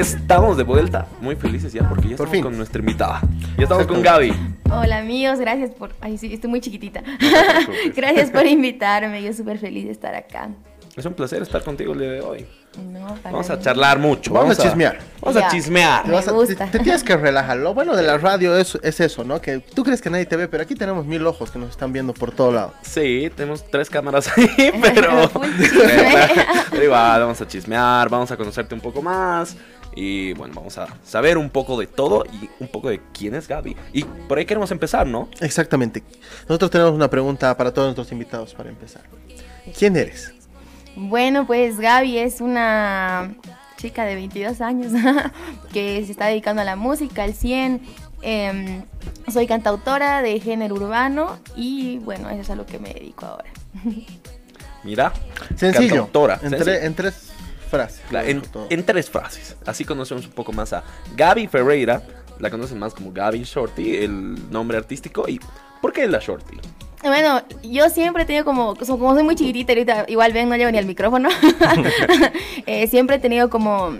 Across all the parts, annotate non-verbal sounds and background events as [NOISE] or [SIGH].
Estamos de vuelta, muy felices ya porque ya Por estamos fin. con nuestra invitada. Ya estamos con Gaby. Hola amigos, gracias por... Ay, sí, estoy muy chiquitita. preocupes. [LAUGHS] gracias por invitarme, yo súper feliz de estar acá. Es un placer estar contigo el día de hoy. No, para Vamos a charlar mucho. Vamos a chismear. Vamos a Ya. Te, chismear. Me vas a- te- gusta. te tienes que relajar. Lo bueno de la [LAUGHS] radio es, es eso, ¿no? Que tú crees que nadie te ve, pero aquí tenemos mil ojos que nos están viendo por todo lado. Sí, tenemos tres cámaras ahí, [LAUGHS] pero... Chisme. pero igual, vamos a chismear, vamos a conocerte un poco más. Y bueno, vamos a saber un poco de todo y un poco de quién es Gaby. Y por ahí queremos empezar, ¿no? Exactamente. Nosotros tenemos una pregunta para todos nuestros invitados para empezar. ¿Quién eres? Bueno, pues Gaby es una chica de 22 años [LAUGHS] que se está dedicando a la música al 100. Em, soy cantautora de género urbano y bueno, eso es a lo que me dedico ahora. [LAUGHS] Mira. Sencillo. Cantautora. En, Sencillo. tre- en tres frases. Claro, en, tres frases. Así conocemos un poco más a Gaby Ferreira. La conocen más como Gaby Shorty, el nombre artístico. ¿Y por qué la Shorty? Bueno, yo siempre he tenido como, como soy muy chiquitita, ahorita igual ven, no llevo ni el micrófono. [LAUGHS] [LAUGHS] Eh, siempre he tenido como,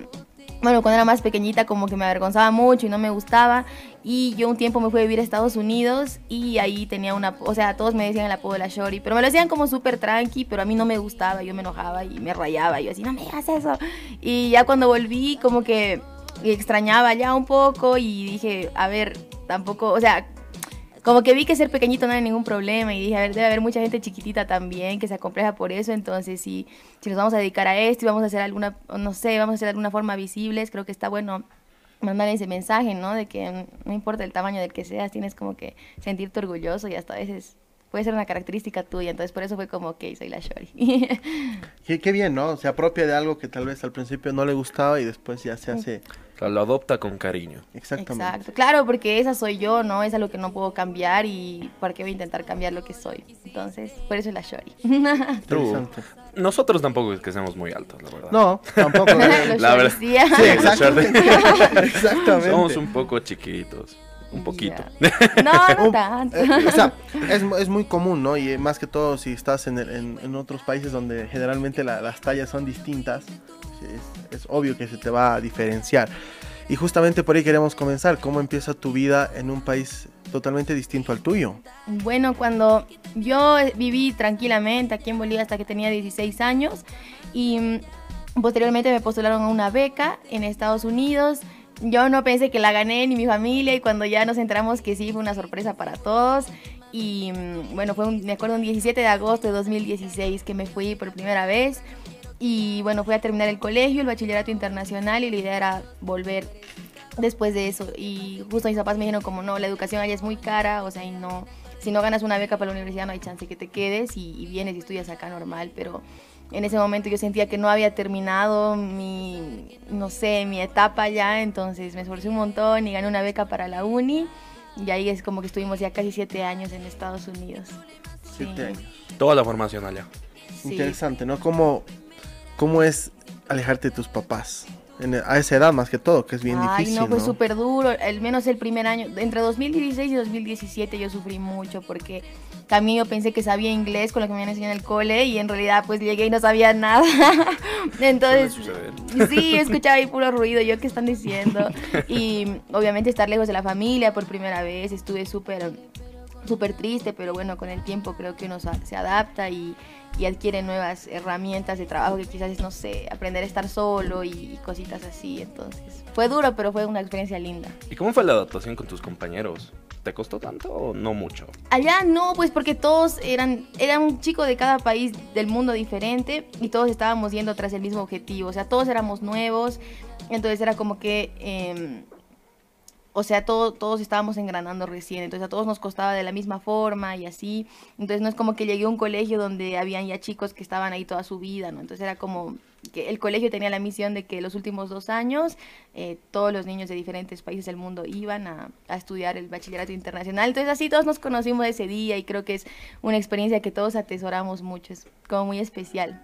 bueno, cuando era más pequeñita como que me avergonzaba mucho y no me gustaba. Y yo un tiempo me fui a vivir a Estados Unidos y ahí tenía una, o sea, todos me decían el apodo de la Shori, pero me lo decían como súper tranqui, pero a mí no me gustaba, yo me enojaba y me rayaba, yo así, no me digas eso. Y ya cuando volví como que extrañaba ya un poco y dije, a ver, tampoco, o sea, como que vi que ser pequeñito no era ningún problema y dije, a ver, debe haber mucha gente chiquitita también que se acompleja por eso, entonces si, si nos vamos a dedicar a esto y vamos a hacer alguna, no sé, vamos a hacer de alguna forma visibles, creo que está bueno mandar ese mensaje, ¿no? De que no importa el tamaño del que seas, tienes como que sentirte orgulloso y hasta a veces puede ser una característica tuya, entonces por eso fue como, ok, soy la Shori. [LAUGHS] Qué, qué bien, ¿no? Se apropia de algo que tal vez al principio no le gustaba y después ya se hace O sea, lo adopta con cariño. exactamente. Exacto, claro, porque esa soy yo, ¿no? Es algo que no puedo cambiar y ¿por qué voy a intentar cambiar lo que soy? Entonces, por eso es la Shori. [LAUGHS] Interesante. Nosotros tampoco es que seamos muy altos, la verdad. No, tampoco. [LAUGHS] Los La verdad. Sí, exactamente. Exactamente. Somos un poco chiquitos. Un poquito. Ya. No, no [LAUGHS] tanto. Eh, o sea, es, es muy común, ¿no? Y más que todo si estás en, el- en- en otros países donde generalmente la- las tallas son distintas, es, es obvio que se te va a diferenciar. Y justamente por ahí queremos comenzar. ¿Cómo empieza tu vida en un país totalmente distinto al tuyo? Bueno, cuando yo viví tranquilamente aquí en Bolivia hasta que tenía 16 años y mm, posteriormente me postularon a una beca en Estados Unidos. Yo no pensé que la gané ni mi familia y cuando ya nos enteramos que sí fue una sorpresa para todos. Y mm, bueno, fue un, me acuerdo un 17 de agosto de 2016 que me fui por primera vez. Y bueno, fui a terminar el colegio, el bachillerato internacional y la idea era volver después de eso. Y justo mis papás me dijeron como no, la educación allá es muy cara, o sea, y no, si no ganas una beca para la universidad no hay chance que te quedes y, y vienes y estudias acá normal, pero en ese momento yo sentía que no había terminado mi, no sé, mi etapa ya, entonces me esforcé un montón y gané una beca para la uni. Y ahí es como que estuvimos ya casi siete años en Estados Unidos. Siete Sí. años. Toda la formación allá. Sí. Interesante, ¿no? ¿Cómo, ¿Cómo es alejarte de tus papás? En- a esa edad más que todo, que es bien Ay, difícil. no, fue ¿no? súper duro. Al menos el primer año, entre 2016 y 2017 yo sufrí mucho porque también yo pensé que sabía inglés con lo que me habían enseñado en el cole y en realidad pues llegué y no sabía nada. [LAUGHS] Entonces, sí, escuchaba ahí puro ruido, yo qué están diciendo. Y obviamente estar lejos de la familia por primera vez, estuve súper súper triste, pero bueno, con el tiempo creo que uno se adapta y, y adquiere nuevas herramientas de trabajo que quizás es, no sé, aprender a estar solo y, y cositas así. Entonces, fue duro, pero fue una experiencia linda. ¿Y cómo fue la adaptación con tus compañeros? ¿Te costó tanto o no mucho? Allá no, pues porque todos eran, era un chico de cada país del mundo diferente y todos estábamos yendo tras el mismo objetivo, o sea, todos éramos nuevos, entonces era como que, em, o sea, todo- todos estábamos engranando recién, entonces a todos nos costaba de la misma forma y así, entonces no es como que llegué a un colegio donde habían ya chicos que estaban ahí toda su vida, ¿no? Entonces era como que el colegio tenía la misión de que los últimos dos años eh, todos los niños de diferentes países del mundo iban a, a estudiar el bachillerato internacional. Entonces así todos nos conocimos ese día y creo que es una experiencia que todos atesoramos mucho, es como muy especial.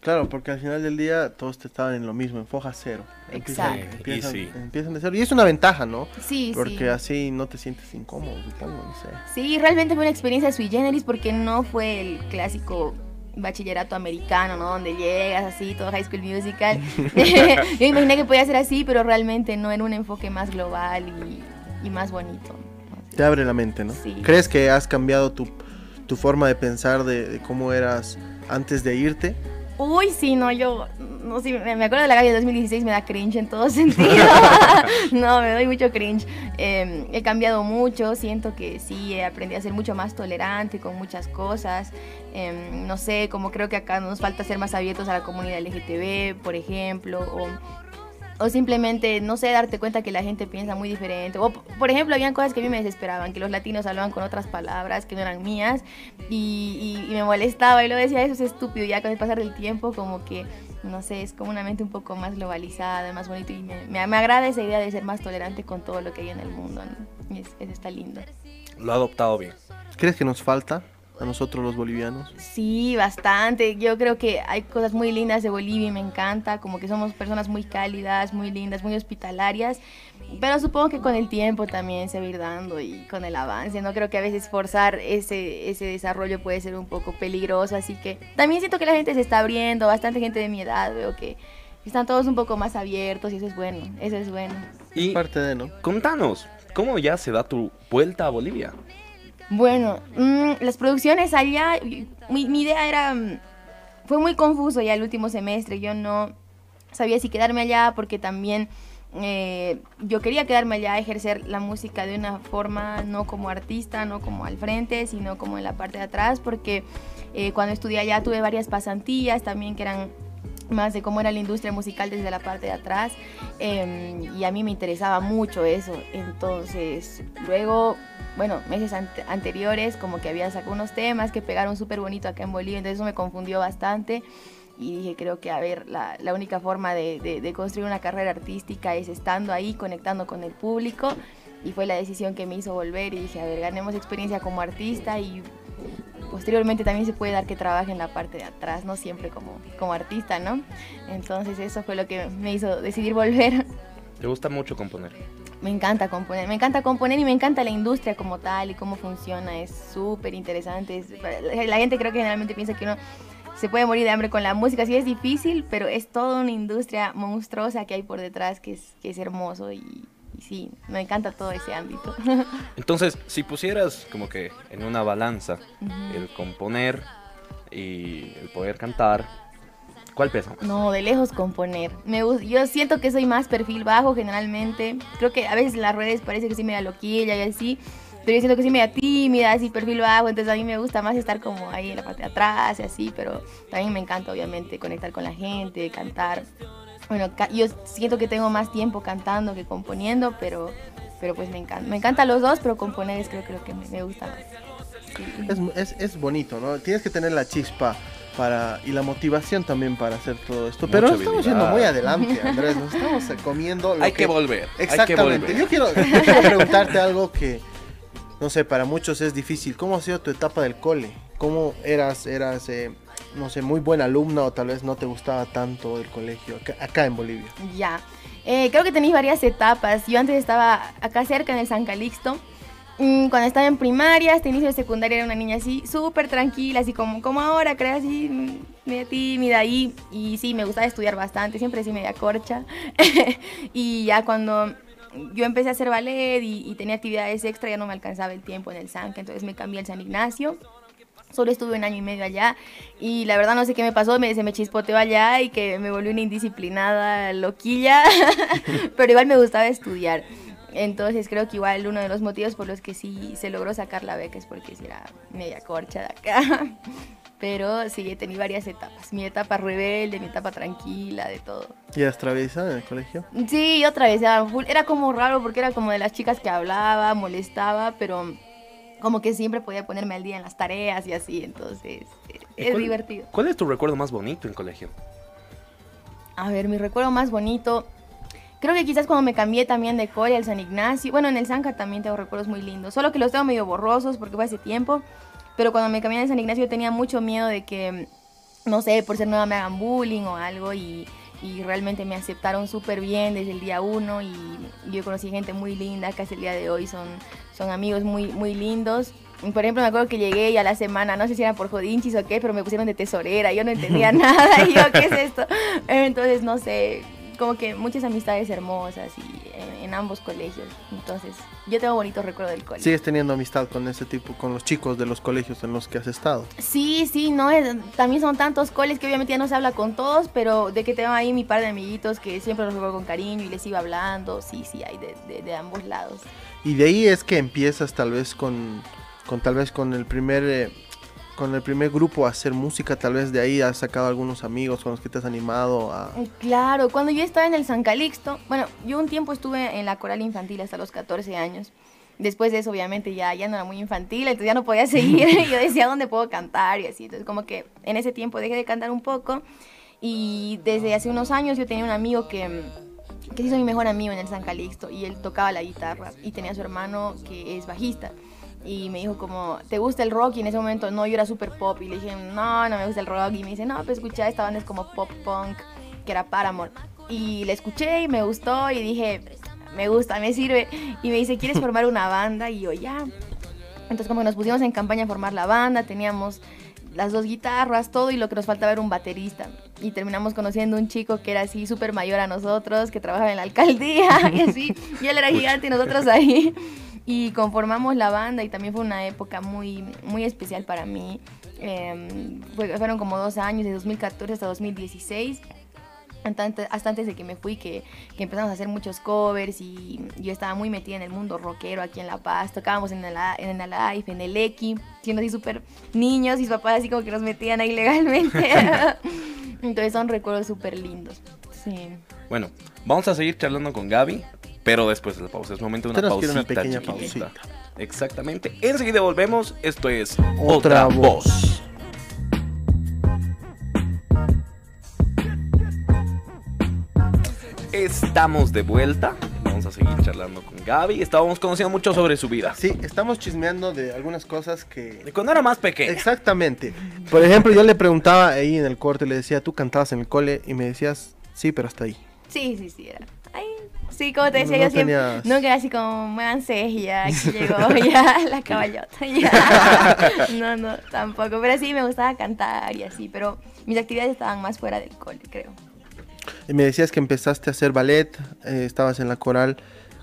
Claro, porque al final del día todos te estaban en lo mismo, en foja cero. Empiezan- Exacto. Empiezan, sí. empiezan de cero. Y es una ventaja, ¿no? Sí, Porque sí. así no te sientes incómodo, supongo, no sé. Sí, realmente fue una experiencia sui generis porque no fue el clásico bachillerato americano, ¿no? Donde llegas así, todo High School Musical. [LAUGHS] [LAUGHS] Yo imaginé que podía ser así, pero realmente no en un enfoque más global y, y más bonito. Te abre la mente, ¿no? Sí. ¿Crees que has cambiado tu, tu forma de pensar de, de cómo eras antes de irte? Uy, sí, no, yo, no sé, me acuerdo de la Gaby de 2016, me da cringe en todo [LAUGHS] sentido. [LAUGHS] no, me doy mucho cringe. Eh, he cambiado mucho, siento que sí, he aprendido a ser mucho más tolerante con muchas cosas. Eh, no sé, como creo que acá nos falta ser más abiertos a la comunidad LGTB, por ejemplo, o o simplemente, no sé, darte cuenta que la gente piensa muy diferente. O, por ejemplo, habían cosas que a mí me desesperaban, que los latinos hablaban con otras palabras que no eran mías y, y- y me molestaba y luego decía, eso es estúpido. Y ya con el pasar del tiempo, como que, no sé, es como una mente un poco más globalizada, más bonito y me, me, me agrada esa idea de ser más tolerante con todo lo que hay en el mundo. ¿no? Y es- eso está lindo. Lo ha adoptado bien. ¿Crees que nos falta a nosotros los bolivianos? Sí, bastante. Yo creo que hay cosas muy lindas de Bolivia y me encanta, como que somos personas muy cálidas, muy lindas, muy hospitalarias, pero supongo que con el tiempo también se va a ir dando y con el avance, no creo que a veces forzar ese, ese desarrollo puede ser un poco peligroso, así que también siento que la gente se está abriendo, bastante gente de mi edad, veo que están todos un poco más abiertos y eso es bueno, eso es bueno. Y Parte de, ¿no? contanos, ¿cómo ya se da tu vuelta a Bolivia? Bueno, mm, las producciones allá, mi, mi idea era, mm, fue muy confuso ya el último semestre, yo no sabía si quedarme allá porque también eh, yo quería quedarme allá a ejercer la música de una forma no como artista, no como al frente, sino como en la parte de atrás, porque eh, cuando estudié allá tuve varias pasantías también que eran más de cómo era la industria musical desde la parte de atrás eh, y a mí me interesaba mucho eso. Entonces, luego, bueno, meses ante- anteriores como que había sacado unos temas que pegaron súper bonito acá en Bolivia, entonces eso me confundió bastante y dije, creo que, a ver, la, la única forma de, de- de construir una carrera artística es estando ahí, conectando con el público y fue la decisión que me hizo volver y dije, a ver, ganemos experiencia como artista y posteriormente también se puede dar que trabaje en la parte de atrás, no siempre como, como artista, ¿no? Entonces eso fue lo que me hizo decidir volver. ¿Te gusta mucho componer? Me encanta componer, me encanta componer y me encanta la industria como tal y cómo funciona, es súper interesante. es- La gente creo que generalmente piensa que uno se puede morir de hambre con la música, sí es difícil, pero es toda una industria monstruosa que hay por detrás que es, que es hermoso y, y sí, me encanta todo ese ámbito. [LAUGHS] Entonces, si pusieras como que en una balanza Ujú. el componer y el poder cantar, ¿cuál pesa más? No, de lejos componer. Me yo siento que soy más perfil bajo generalmente. Creo que a veces en las redes parece que soy media loquilla y así. Pero yo siento que soy media tímida, así perfil bajo. Entonces a mí me gusta más estar como ahí en la parte de atrás y así. Pero también me encanta obviamente conectar con la gente, cantar. Bueno, ca- yo siento que tengo más tiempo cantando que componiendo, pero, pero pues me encanta. Me encantan los dos, pero componer es creo, creo que me, me gusta más. Sí. Es, es, es bonito, ¿no? Tienes que tener la chispa para y la motivación también para hacer todo esto. Pero Mucha nos estamos habilidad. yendo muy adelante, [LAUGHS] Andrés. Nos estamos eh, comiendo. lo Hay que volver. Hay que Exactamente. volver. Yo quiero, yo quiero preguntarte algo que, no sé, para muchos es difícil. ¿Cómo ha sido tu etapa del cole? ¿Cómo eras, eras, eh, no sé, muy buena alumna o tal vez no te gustaba tanto el colegio acá, en Bolivia? Ya. Eh, creo que tenéis varias etapas. Yo antes estaba acá cerca en el San Calixto. Mm, Cuando estaba en primaria, hasta inicio de secundaria era una niña así, súper tranquila, así como, como ahora, creo, así, mm, media tímida ahí. Y sí, me gustaba estudiar bastante, siempre así media corcha. [LAUGHS] y ya cuando yo empecé a hacer ballet y, y tenía actividades extra, ya no me alcanzaba el tiempo en el Sanca, entonces me cambié al San Ignacio. Solo estuve un año y medio allá y la verdad no sé qué me pasó, me, se me chispoteó allá y que me volví una indisciplinada loquilla, [LAUGHS] pero igual me gustaba estudiar. Entonces creo que igual uno de los motivos por los que sí se logró sacar la beca es porque sí era media corcha de acá. [LAUGHS] Pero sí, he tenido varias etapas. Mi etapa rebelde, mi etapa tranquila, de todo. ¿Y eras traviesa en el colegio? Sí, otra vez, era, full- era como raro porque era como de las chicas que hablaba, molestaba, pero como que siempre podía ponerme al día en las tareas y así, entonces eh, ¿Y es cuál- divertido. ¿Cuál es tu recuerdo más bonito en colegio? A ver, mi recuerdo más bonito, creo que quizás cuando me cambié también de cole al San Ignacio, bueno, en el Sanca también tengo recuerdos muy lindos, solo que los tengo medio borrosos porque fue hace tiempo, pero cuando me cambié al San Ignacio tenía mucho miedo de que, no sé, por ser nueva me hagan bullying o algo y, y realmente me aceptaron súper bien desde el día uno y yo conocí gente muy linda que hasta el día de hoy son, son amigos muy, muy lindos Por ejemplo, me acuerdo que llegué y a la semana, no sé si era por jodinchis o qué, pero me pusieron de tesorera, yo no entendía [LAUGHS] nada, y yo, ¿qué es esto? Entonces, no sé, como que muchas amistades hermosas y en, en ambos colegios. Entonces, yo tengo bonitos recuerdos del colegio. ¿Sigues teniendo amistad con ese tipo, con los chicos de los colegios en los que has estado? Sí, sí, no, es- también son tantos coles que obviamente ya no se habla con todos, pero de que tengo ahí mi par de amiguitos que siempre los recuerdo con cariño y les sigo hablando, sí, sí, hay de, de- de ambos lados. Y de ahí es que empiezas tal vez con, con tal vez con el primer eh, con el primer grupo a hacer música, tal vez de ahí has sacado algunos amigos con los que te has animado a Claro, cuando yo estaba en el San Calixto, bueno, yo un tiempo estuve en la coral infantil hasta los 14 años. Después de eso, obviamente, ya, ya no era muy infantil, entonces ya no podía [LAUGHS] seguir. [LAUGHS] yo decía, ¿dónde puedo cantar? Y así, entonces como que en ese tiempo dejé de cantar un poco. Y desde hace unos años yo tenía un amigo que, que se hizo mi mejor amigo en el San Calixto y él tocaba la guitarra y tenía a su hermano que es bajista. Y me dijo como, ¿te gusta el rock? Y en ese momento, no, yo era súper pop. Y le dije, no, no me gusta el rock. Y me dice, no, pues escucha, esta banda es como pop punk, que era Paramore. Y le escuché y me gustó y dije, me gusta, me sirve. Y me dice, ¿quieres formar una banda? Y yo, ya. Entonces como que nos pusimos en campaña a formar la banda, teníamos las dos guitarras, todo, y lo que nos faltaba era un baterista. Y terminamos conociendo un chico que era así súper mayor a nosotros, que trabajaba en la alcaldía, [LAUGHS] y así. Y él era gigante y nosotros ahí. Y conformamos la banda y también fue una época muy, muy especial para mí. Eh, fue- fueron como dos años, de 2014 hasta 2016 hasta antes, de que me fui, que, que empezamos a hacer muchos covers y yo estaba muy metida en el mundo rockero aquí en La Paz. Tocábamos en el, en el Alive, en el X, siendo así súper niños y mis papás así como que nos metían ahí [LAUGHS] legalmente. Entonces son recuerdos súper lindos. Sí. Bueno, vamos a seguir charlando con Gaby, pero después de la pausa. Es momento de una pausita una pequeña chiquitita. pausita. Exactamente. Enseguida volvemos. Esto es Otra Otra, Voz. voz. Estamos de vuelta. Vamos a seguir charlando con Gaby. Estábamos conociendo mucho sobre su vida. Sí, estamos chismeando de algunas cosas que De cuando era más pequeña. Exactamente. Por ejemplo, yo le preguntaba ahí en el corte, le decía, "¿Tú cantabas en el cole?" y me decías, "Sí, pero hasta ahí." Sí, sí, sí, era. Sí, como te decía, No yo siempre. tenías- No quedé así como, muévanse, y ya, [LAUGHS] aquí llegó, [LAUGHS] ya, la caballota, ya. [LAUGHS] No, no, tampoco. Pero sí, me gustaba cantar y así, pero mis actividades estaban más fuera del cole, creo. Y me decías que empezaste a hacer ballet, eh, estabas en la coral.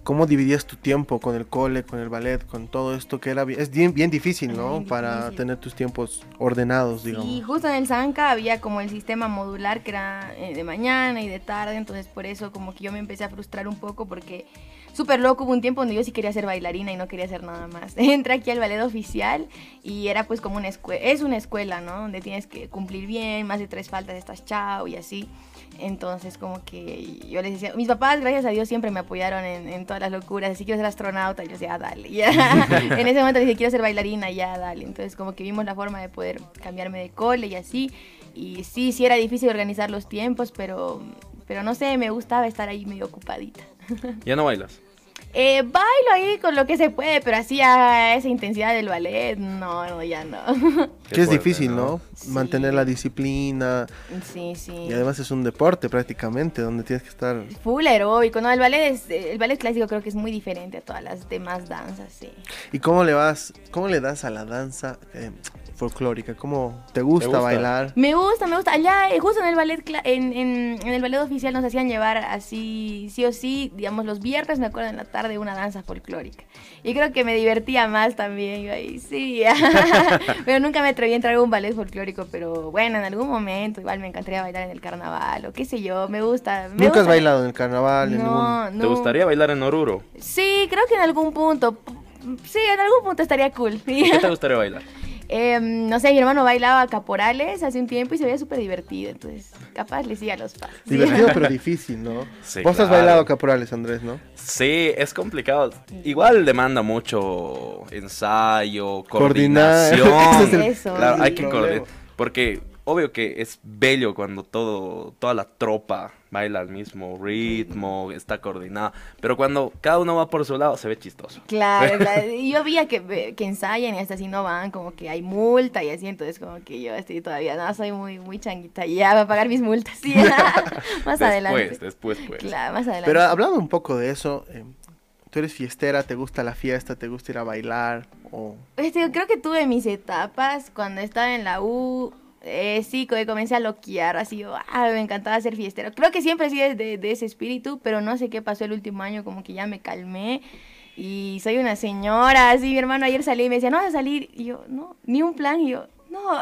¿Cómo dividías tu tiempo con el cole, con el ballet, con todo esto que era es bien, bien difícil, ¿no? Bien Para difícil. tener tus tiempos ordenados, digamos. Y justo en el Zanca había como el sistema modular que era eh, de mañana y de tarde, entonces por eso como que yo me empecé a frustrar un poco porque súper loco hubo un tiempo donde yo sí quería ser bailarina y no quería hacer nada más. [LAUGHS] Entré aquí al ballet oficial y era pues como una escuela, es una escuela, ¿no? Donde tienes que cumplir bien, más de tres faltas estás chao y así. Entonces como que yo les decía, mis papás gracias a Dios siempre me apoyaron en, en todas las locuras, así quiero ser astronauta, y yo decía, "Ah, dale, [LAUGHS] en ese momento dije, quiero ser bailarina, ya, dale. Entonces como que vimos la forma de poder cambiarme de cole y así. Y sí, sí era difícil organizar los tiempos, pero, pero no sé, me gustaba estar ahí medio ocupadita. Ya no bailas. Eh, bailo ahí con lo que se puede, pero así a esa intensidad del ballet, no, no, ya no. [LAUGHS] Que es fuerte, difícil, ¿no? Sí. Mantener la disciplina. sí, sí. Y además es un deporte prácticamente, donde tienes que estar... Full aeróbico, ¿no? El ballet, es, el ballet clásico creo que es muy diferente a todas las demás danzas, sí. ¿Y cómo le vas, cómo le das a la danza eh, folclórica? ¿Cómo te gusta, gusta? bailar? Me gusta, me gusta. Allá, eh, justo en el ballet, en, en el ballet oficial nos hacían llevar así, sí o sí, digamos, los viernes, me acuerdo, en la tarde, una danza folclórica. Y creo que me divertía más también, yo ahí, sí. [LAUGHS] pero nunca me atreví a entrar a un ballet folclórico, pero bueno, en algún momento igual me encantaría bailar en el carnaval o qué sé yo, me gusta. me ¿Nunca has bailado en el carnaval? en ningún- No, ¿Te no. gustaría bailar en Oruro? Sí, creo que en algún punto. Sí, en algún punto estaría cool. ¿Qué te gustaría bailar? Em, no sé, mi hermano bailaba caporales hace un tiempo y se veía súper divertido, entonces capaz le siga los pasos. Sí. Divertido pero [LAUGHS] difícil, ¿no? Sí, Vos has bailado caporales, Andrés, ¿no? Sí, es complicado. Igual demanda mucho ensayo, Coordinar. [LAUGHS] coordinación. Eso. Claro, hay que coordinar. Porque obvio que es bello cuando todo, toda la tropa baila al mismo ritmo, está coordinada. Pero cuando cada uno va por su lado, se ve chistoso. Claro, [LAUGHS] claro. Y yo veía que, que ensayan y hasta así no van, como que hay multa y así, entonces como que yo estoy todavía, no, soy muy, muy changuita, ya va a pagar mis multas, sí, [LAUGHS] [LAUGHS] más después, adelante. después, pues. Claro, más adelante. Pero hablando un poco de eso, eh, tú eres fiestera, te gusta la fiesta, te gusta ir a bailar o... Este, creo que tuve mis etapas cuando estaba en la U. Eh, sí, que comencé a loquear, así, ah, me encantaba ser fiestero. Creo que siempre he sido de, de ese espíritu, pero no sé qué pasó el último año, como que ya me calmé y soy una señora, así mi hermano ayer salí y me decía, no vas a salir, y yo, no, ni un plan, y yo, no.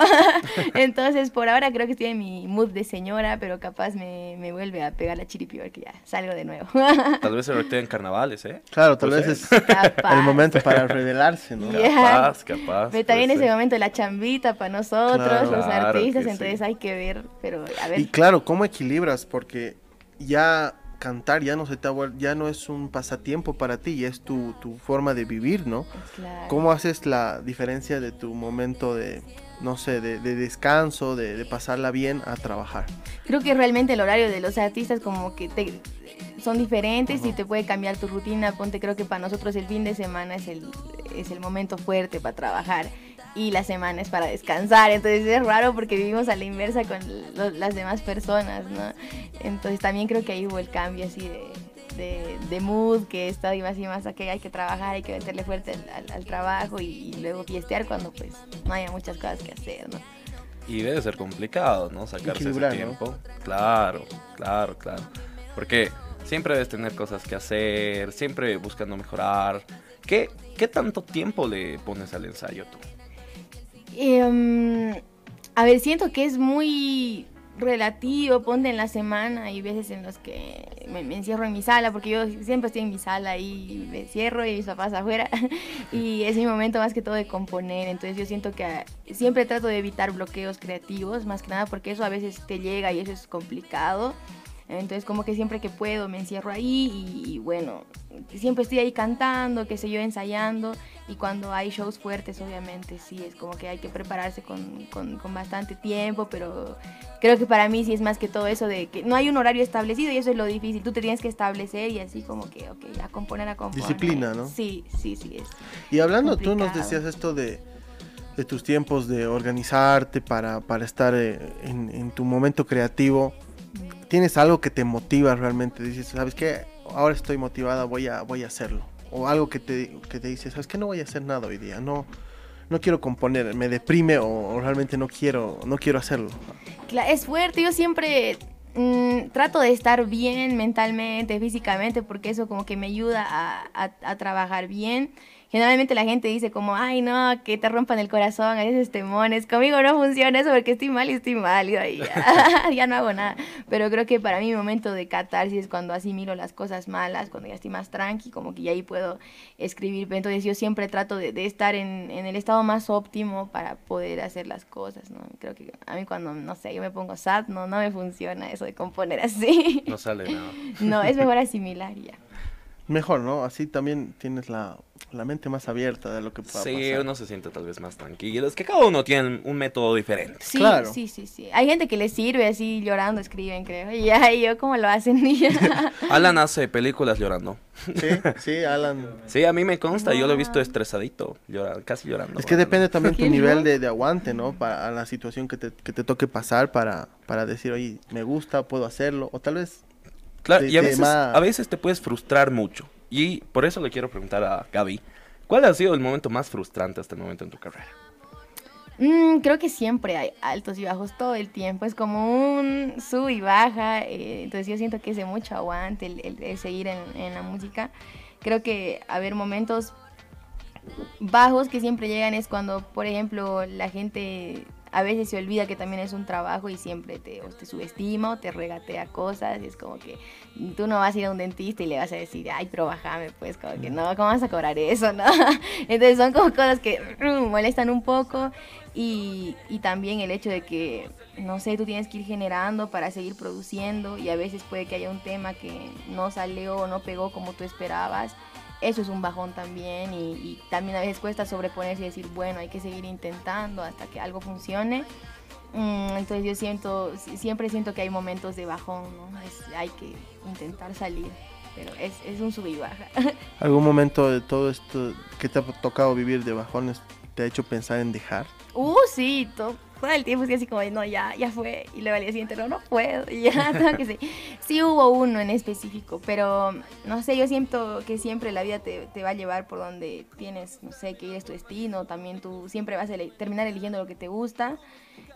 [LAUGHS] Entonces, por ahora creo que estoy en mi mood de señora, pero capaz me, me vuelve a pegar la chiripi porque ya salgo de nuevo. [LAUGHS] Tal vez se rete en carnavales, ¿eh? Claro, tal Pues vez es [LAUGHS] Capaz. el momento para revelarse, ¿no? Capaz, capaz. Pero también puede ese momento de la chambita para nosotros, Claro. los Claro artistas, que entonces sí. hay que ver, pero a ver. Y claro, ¿cómo equilibras? Porque ya cantar ya no se te ya no es un pasatiempo para ti, ya es tu, tu forma de vivir, ¿no? claro. ¿Cómo haces la diferencia de tu momento de, no sé, de, de descanso, de, de pasarla bien a trabajar? Creo que realmente el horario de los artistas como que te, son diferentes y te puede cambiar tu rutina. Ponte, creo que para nosotros el fin de semana es el, es el momento fuerte para trabajar y la semana es para descansar. Entonces es raro porque vivimos a la inversa con lo- las demás personas, ¿no? Entonces también creo que ahí hubo el cambio así de, de, de mood, que está así más a que hay que trabajar, hay que meterle fuerte al, al- al trabajo y, y luego fiestear cuando pues no haya muchas cosas que hacer, ¿no? Y debe ser complicado, ¿no? Sacarse ese tiempo. Claro, claro, claro. Porque siempre debes tener cosas que hacer, siempre buscando mejorar. ¿Qué, qué tanto tiempo le pones al ensayo tú? Em, a ver, siento que es muy relativo, ponte en la semana, hay veces en los que me, me encierro en mi sala, porque yo siempre estoy en mi sala y me encierro y mis papás afuera, [LAUGHS] y es mi momento más que todo de componer, entonces yo siento que ah, siempre trato de evitar bloqueos creativos, más que nada porque eso a veces te llega y eso es complicado. Entonces como que siempre que puedo me encierro ahí y, y bueno, siempre estoy ahí cantando, qué sé yo, ensayando y cuando hay shows fuertes obviamente sí, es como que hay que prepararse con, con, con bastante tiempo, pero creo que para mí sí es más que todo eso de que no hay un horario establecido y eso es lo difícil, tú te tienes que establecer y así como que, ok, a componer, a componer. Disciplina, ¿no? Sí, sí, sí, es. Y hablando, tú nos decías esto de, de tus tiempos de organizarte para, para estar eh, en, en tu momento creativo. ¿Tienes algo que te motiva realmente? Dices, ¿sabes qué? Ahora estoy motivada, voy a, voy a hacerlo. O algo que te, que te dice, ¿sabes qué? No voy a hacer nada hoy día. No, no quiero componer, me deprime o, realmente no quiero, no quiero hacerlo. Es fuerte, yo siempre mm, trato de estar bien mentalmente, físicamente, porque eso como que me ayuda a trabajar bien. Generalmente la gente dice como, ay no, que te rompan el corazón, a veces temones. Conmigo no funciona eso porque estoy mal y estoy mal. Y ahí ya, [LAUGHS] ya no hago nada. Pero creo que para mí mi momento de catarsis es cuando asimilo las cosas malas, cuando ya estoy más tranqui, como que ya ahí puedo escribir. Entonces yo siempre trato de, de estar en, en el estado más óptimo para poder hacer las cosas, ¿no? Creo que a mí cuando, no sé, yo me pongo sad, no, no me funciona eso de componer así. No sale nada. [LAUGHS] No, es mejor asimilar ya. Mejor, ¿no? Así también tienes la, la mente más abierta de lo que pueda Sí, pasar. uno se siente tal vez más tranquilo. Es que cada uno tiene un método diferente. Sí, Claro. sí, sí, sí. Hay gente que le sirve así llorando, escriben, creo. Y ya, y yo, ¿cómo lo hacen? [LAUGHS] Y ya. [LAUGHS] Alan hace películas llorando. Sí, sí, Alan. Sí, a mí me consta, yo lo he visto estresadito, llora- casi llorando. Es que depende también tu nivel de, de aguante, ¿no? Para la situación que te, que te toque pasar para, para decir, oye, me gusta, puedo hacerlo. O tal vez, Claro, y a veces, tema- a veces te puedes frustrar mucho. Y por eso le quiero preguntar a Gaby, ¿cuál ha sido el momento más frustrante hasta el momento en tu carrera? Mm, creo que siempre hay altos y bajos todo el tiempo. Es como un sub y baja. eh, entonces yo siento que es de mucho aguante el, el- el seguir en, en la música. Creo que haber momentos bajos que siempre llegan es cuando, por ejemplo, la gente a veces se olvida que también es un trabajo y siempre te, o te subestima o te regatea cosas. Y es como que tú no vas a ir a un dentista y le vas a decir, ay, pero bájame, pues, como que no, ¿cómo vas a cobrar eso? [LAUGHS] no Entonces son como cosas que mm, molestan un poco. Y, y también el hecho de que, no sé, tú tienes que ir generando para seguir produciendo y a veces puede que haya un tema que no salió o no pegó como tú esperabas. Eso es un bajón también y, y también a veces cuesta sobreponerse y decir, bueno, hay que seguir intentando hasta que algo funcione. Mm, entonces yo siento, si- siempre siento que hay momentos de bajón, ¿no? Es- hay que intentar salir, pero es, es un sub y baja. [LAUGHS] algún momento de todo esto que te ha tocado vivir de bajones te ha hecho pensar en dejar. Uh, sí, to- todo el tiempo así como, no, ya, ya fue. Y luego al día siguiente, no, no puedo. Y ya, [LAUGHS] tengo que sí. Sí hubo uno en específico, pero no sé, yo siento que siempre la vida te, te va a llevar por donde tienes, no sé, que es tu destino. También tú siempre vas a terminar eligiendo lo que te gusta.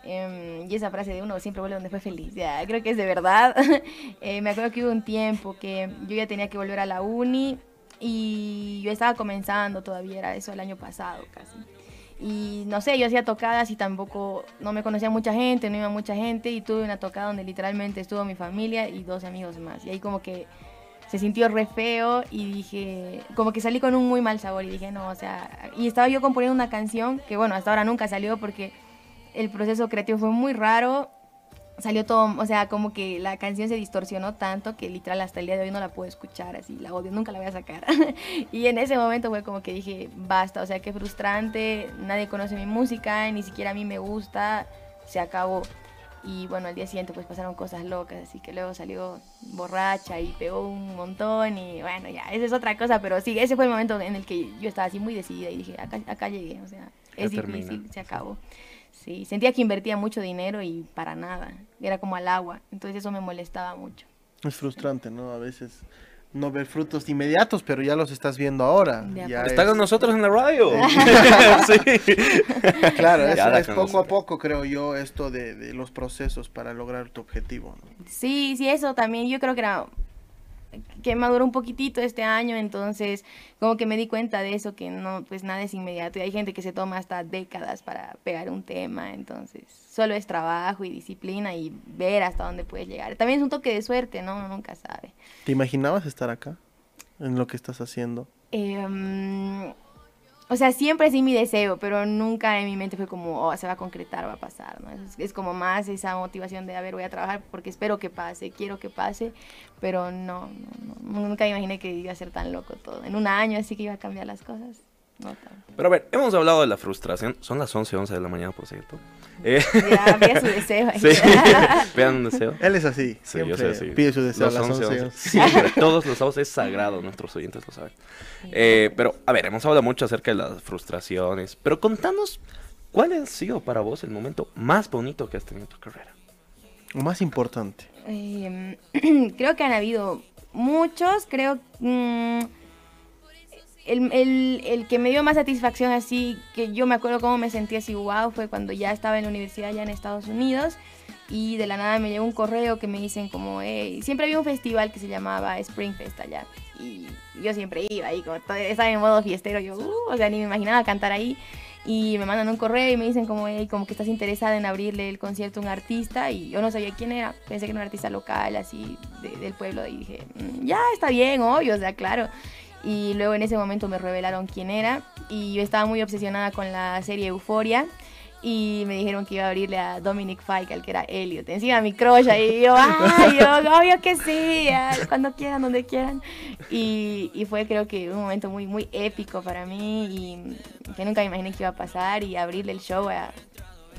Em, y esa frase de uno siempre vuelve donde fue feliz, ya, creo que es de verdad. [LAUGHS] Eh, me acuerdo que hubo un tiempo que yo ya tenía que volver a la uni y yo estaba comenzando todavía, era eso el año pasado casi. Y no sé, yo hacía tocadas y tampoco, no me conocía mucha gente, no iba mucha gente y tuve una tocada donde literalmente estuvo mi familia y dos amigos más. Y ahí como que se sintió re feo y dije, como que salí con un muy mal sabor y dije, no, o sea, y estaba yo componiendo una canción que bueno, hasta ahora nunca salió porque el proceso creativo fue muy raro. Salió todo, o sea, como que la canción se distorsionó tanto que literal hasta el día de hoy no la puedo escuchar, así la odio, nunca la voy a sacar. [LAUGHS] y en ese momento fue como que dije, basta, o sea, qué frustrante, nadie conoce mi música, ni siquiera a mí me gusta, se acabó. Y bueno, al día siguiente pues pasaron cosas locas, así que luego salió borracha y pegó un montón y bueno, ya, esa es otra cosa, pero sí, ese fue el momento en el que yo estaba así muy decidida y dije, acá, acá llegué, o sea, es difícil, se acabó. Sí, sentía que invertía mucho dinero y para nada, era como al agua, entonces eso me molestaba mucho. Es frustrante, ¿no? A veces no ver frutos inmediatos, pero ya los estás viendo ahora. Ya Está con nosotros en la radio. sí. [LAUGHS] Claro, es, poco a poco, creo yo, esto de, de los procesos para lograr tu objetivo. Sí, sí, eso también. Yo creo que era que maduró un poquitito este año, entonces como que me di cuenta de eso, que no, pues nada es inmediato y hay gente que se toma hasta décadas para pegar un tema, entonces solo es trabajo y disciplina y ver hasta dónde puedes llegar. También es un toque de suerte, ¿no? Uno nunca sabe. ¿Te imaginabas estar acá en lo que estás haciendo? Eh, o sea, siempre sí mi deseo, pero nunca en mi mente fue como, oh, se va a concretar, va a pasar, ¿no? Es, como más esa motivación de, a ver, voy a trabajar porque espero que pase, quiero que pase, pero no, no, nunca imaginé que iba a ser tan loco todo. En un año así que iba a cambiar las cosas. No tanto. Pero a ver, hemos hablado de la frustración. Son las 11, 11 de la mañana, por cierto. Eh, ya, pide su deseo. [LAUGHS] Sí, [LAUGHS] vean un deseo. Él es así. Sí, yo soy así. Pide su deseo a las 11, 11. Siempre, todos los sábados es sagrado, nuestros oyentes lo saben. Eh, pero, a ver, hemos hablado mucho acerca de las frustraciones. Pero contanos, ¿cuál ha sido para vos el momento más bonito que has tenido en tu carrera? O más importante. Eh, [CLEARS THROAT] creo que han habido muchos. Creo. Mmm, el, el, el, que me dio más satisfacción así, que yo me acuerdo cómo me sentí así, wow, fue cuando ya estaba en la universidad ya en Estados Unidos y de la nada me llegó un correo que me dicen como, hey, siempre había un festival que se llamaba Spring Fest allá y yo siempre iba ahí, como estaba en modo fiestero, yo, uh, o sea, ni me imaginaba cantar ahí y me mandan un correo y me dicen como, hey, como que estás interesada en abrirle el concierto a un artista y yo no sabía quién era, pensé que era un artista local así del pueblo y dije, mm, ya está bien, obvio, o sea, claro y luego en ese momento me revelaron quién era y yo estaba muy obsesionada con la serie Euforia y me dijeron que iba a abrirle a Dominic Fike, que era Elliot, encima mi crush y yo, ay, obvio que sí, cuando quieran, donde quieran. Y, y, fue creo que un momento muy, muy épico para mí y que nunca me imaginé que iba a pasar y abrirle el show a,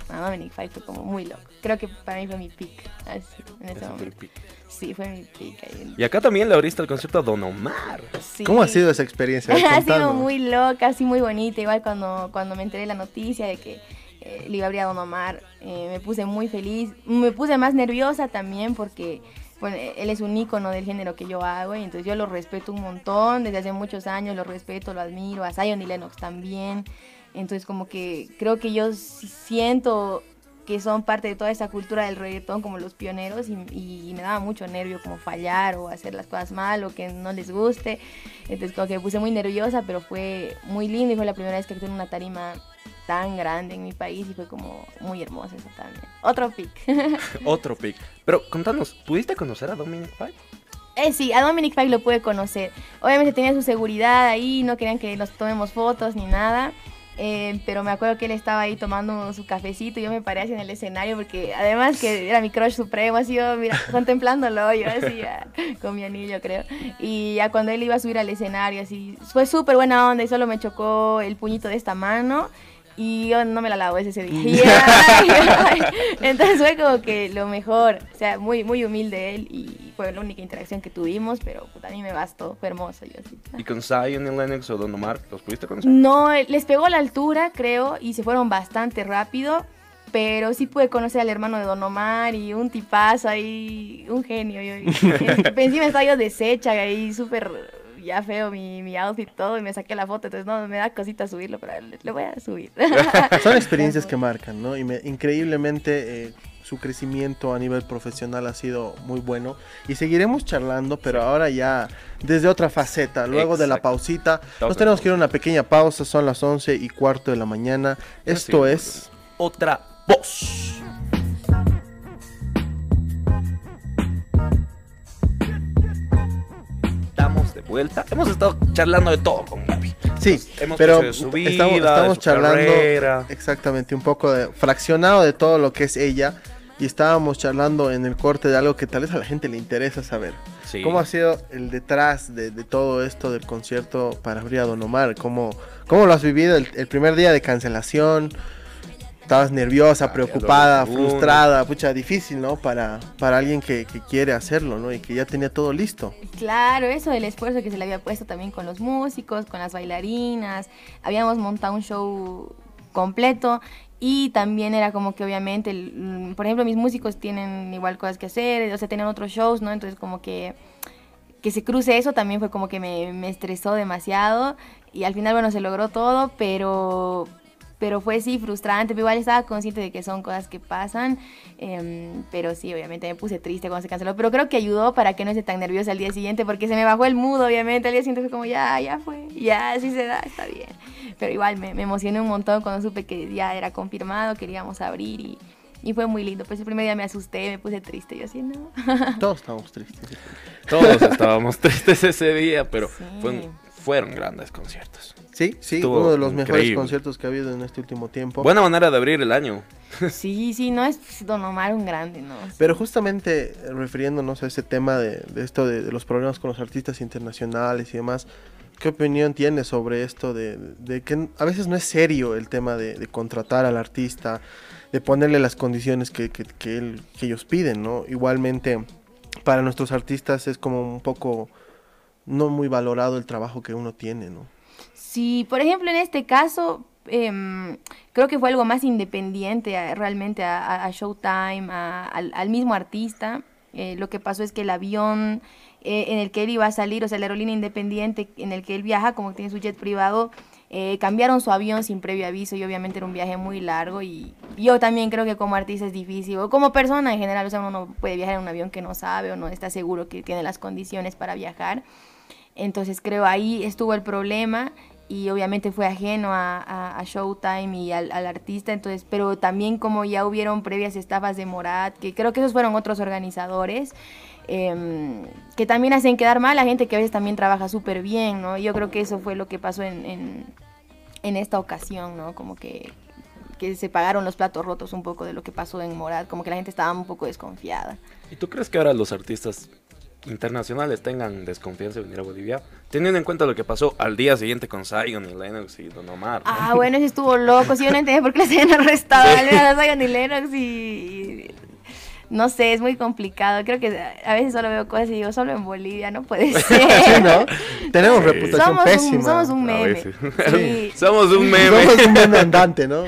a Dominic Fike fue como muy loco. Creo que para mí fue mi pick, así, en ese momento. Sí, fue mi pica. Y acá también le abriste el concierto a Don Omar. ¿Cómo ha sido esa experiencia? [LAUGHS] ha sido muy loca, así muy bonita. Igual cuando, cuando me enteré la noticia de que eh, le iba a abrir a Don Omar, eh, me puse muy feliz. Me puse más nerviosa también porque bueno, él es un ícono del género que yo hago y entonces yo lo respeto un montón. Desde hace muchos años lo respeto, lo admiro. A Zion y Lennox también. Entonces como que creo que yo siento que son parte de toda esa cultura del reggaetón como los pioneros y, me daba mucho nervio como fallar o hacer las cosas mal o que no les guste. Entonces como que me puse muy nerviosa, pero fue muy lindo y fue la primera vez que actué en una tarima tan grande en mi país y fue como muy hermosa eso también. Otro pick. [LAUGHS] Otro pick. Pero contanos, ¿pudiste conocer a Dominic Pike? Eh, sí, a Dominic Pike lo pude conocer. Obviamente tenía su seguridad ahí, no querían que nos tomemos fotos ni nada. Eh, pero me acuerdo que él estaba ahí tomando su cafecito y yo me paré así en el escenario porque además que era mi crush supremo, así yo, mira, [LAUGHS] contemplándolo, yo así con mi anillo creo. Y ya cuando él iba a subir al escenario, así, fue súper buena onda y solo me chocó el puñito de esta mano y yo no me la lavo ese día. Entonces fue como que lo mejor, o sea, muy, muy humilde él y fue la única interacción que tuvimos, pero a mí me bastó, fue hermoso. Yo, así. ¿Y con Zion y Lennox o Don Omar los pudiste conocer? No, les pegó la altura, creo, y se fueron bastante rápido. pero sí pude conocer al hermano de Don Omar y un tipazo ahí, un genio. Yo, [LAUGHS] encima estaba yo deshecha ahí, súper ya feo mi, mi outfit todo y me saqué la foto, entonces no, me da cosita subirlo, pero le, voy a subir. [LAUGHS] Son experiencias que marcan, ¿no? Y me, increíblemente eh, su crecimiento a nivel profesional ha sido muy bueno. Y seguiremos charlando, pero ahora ya desde otra faceta, luego de la pausita, nos tenemos que ir a una pequeña pausa, son las 11 y cuarto de la mañana, esto es... Otra voz. Vuelta. Hemos estado charlando de todo con Gaby. Sí, hemos pero estamos, charlando exactamente un poco de fraccionado de todo lo que es ella y estábamos charlando en el corte de algo que tal vez a la gente le interesa saber. ¿Cómo ha sido el detrás de, todo esto del concierto para abrir a Don Omar? ¿Cómo, cómo lo has vivido el, primer día de cancelación? Estabas nerviosa, ah, preocupada, frustrada, pucha, difícil, ¿no? Para, para alguien que, que, quiere hacerlo, ¿no? Y que ya tenía todo listo. Claro, eso del esfuerzo que se le había puesto también con los músicos, con las bailarinas. Habíamos montado un show completo y también era como que obviamente, mm, por ejemplo, mis músicos tienen igual cosas que hacer, o sea, tienen otros shows, ¿no? Entonces como que que se cruce eso también fue como que me, me estresó demasiado y al final, bueno, se logró todo, pero, pero fue sí frustrante, pero igual estaba consciente de que son cosas que pasan, em, pero sí, obviamente me puse triste cuando se canceló, pero creo que ayudó para que no esté tan nerviosa al día siguiente, porque se me bajó el mood, obviamente, al día siguiente fue como, ya, ya fue, ya, así se da, está bien, pero igual me, me emocioné un montón cuando supe que ya era confirmado, queríamos abrir y... Y fue muy lindo. Pues el primer día me asusté, me puse triste. Yo así, no. Todos estábamos tristes. Todos estábamos tristes ese día, [LAUGHS] pero fueron grandes conciertos. Sí, sí, uno de los mejores conciertos que ha habido en este último tiempo. Buena manera de abrir el año. [LAUGHS] Sí, sí, no es Don Omar un grande, ¿no? Pero justamente refiriéndonos a ese tema de, esto de, los problemas con los artistas internacionales y demás, ¿qué opinión tienes sobre esto de, que a veces no es serio el tema de, contratar al artista, de ponerle las condiciones que, que, que ellos piden, ¿no? Igualmente, para nuestros artistas es como un poco no muy valorado el trabajo que uno tiene, ¿no? Sí, por ejemplo, en este caso, em, creo que fue algo más independiente realmente a, Showtime, al, mismo artista. Eh, lo que pasó es que el avión eh, en el que él iba a salir, o sea, la aerolínea independiente en el que él viaja, como tiene su jet privado, eh, cambiaron su avión sin previo aviso y obviamente era un viaje muy largo y yo también creo que como artista es difícil, o como persona en general, o sea, uno no puede viajar en un avión que no sabe o no está seguro que tiene las condiciones para viajar. Entonces creo ahí estuvo el problema y obviamente fue ajeno a, Showtime y al, artista, entonces, pero también como ya hubieron previas estafas de Morat, que creo que esos fueron otros organizadores, em, que también hacen quedar mal a gente que a veces también trabaja súper bien, ¿no? Yo creo que eso fue lo que pasó en, en, esta ocasión, ¿no? Como que, que se pagaron los platos rotos un poco de lo que pasó en Morat, como que la gente estaba un poco desconfiada. ¿Y tú crees que ahora los artistas internacionales tengan desconfianza de venir a Bolivia, teniendo en cuenta lo que pasó al día siguiente con Zion y Lennox y Don Omar. Ah, bueno, ese estuvo loco, sí, yo no entendí por qué les habían [LAUGHS] arrestado a Zion y Lennox y, no sé, es muy complicado. Creo que a veces solo veo cosas y digo, solo en Bolivia, no puede [LAUGHS] ser. ¿no? Tenemos reputación somos pésima. Un, [LAUGHS] somos un meme. somos un meme. Somos un meme andante, ¿no?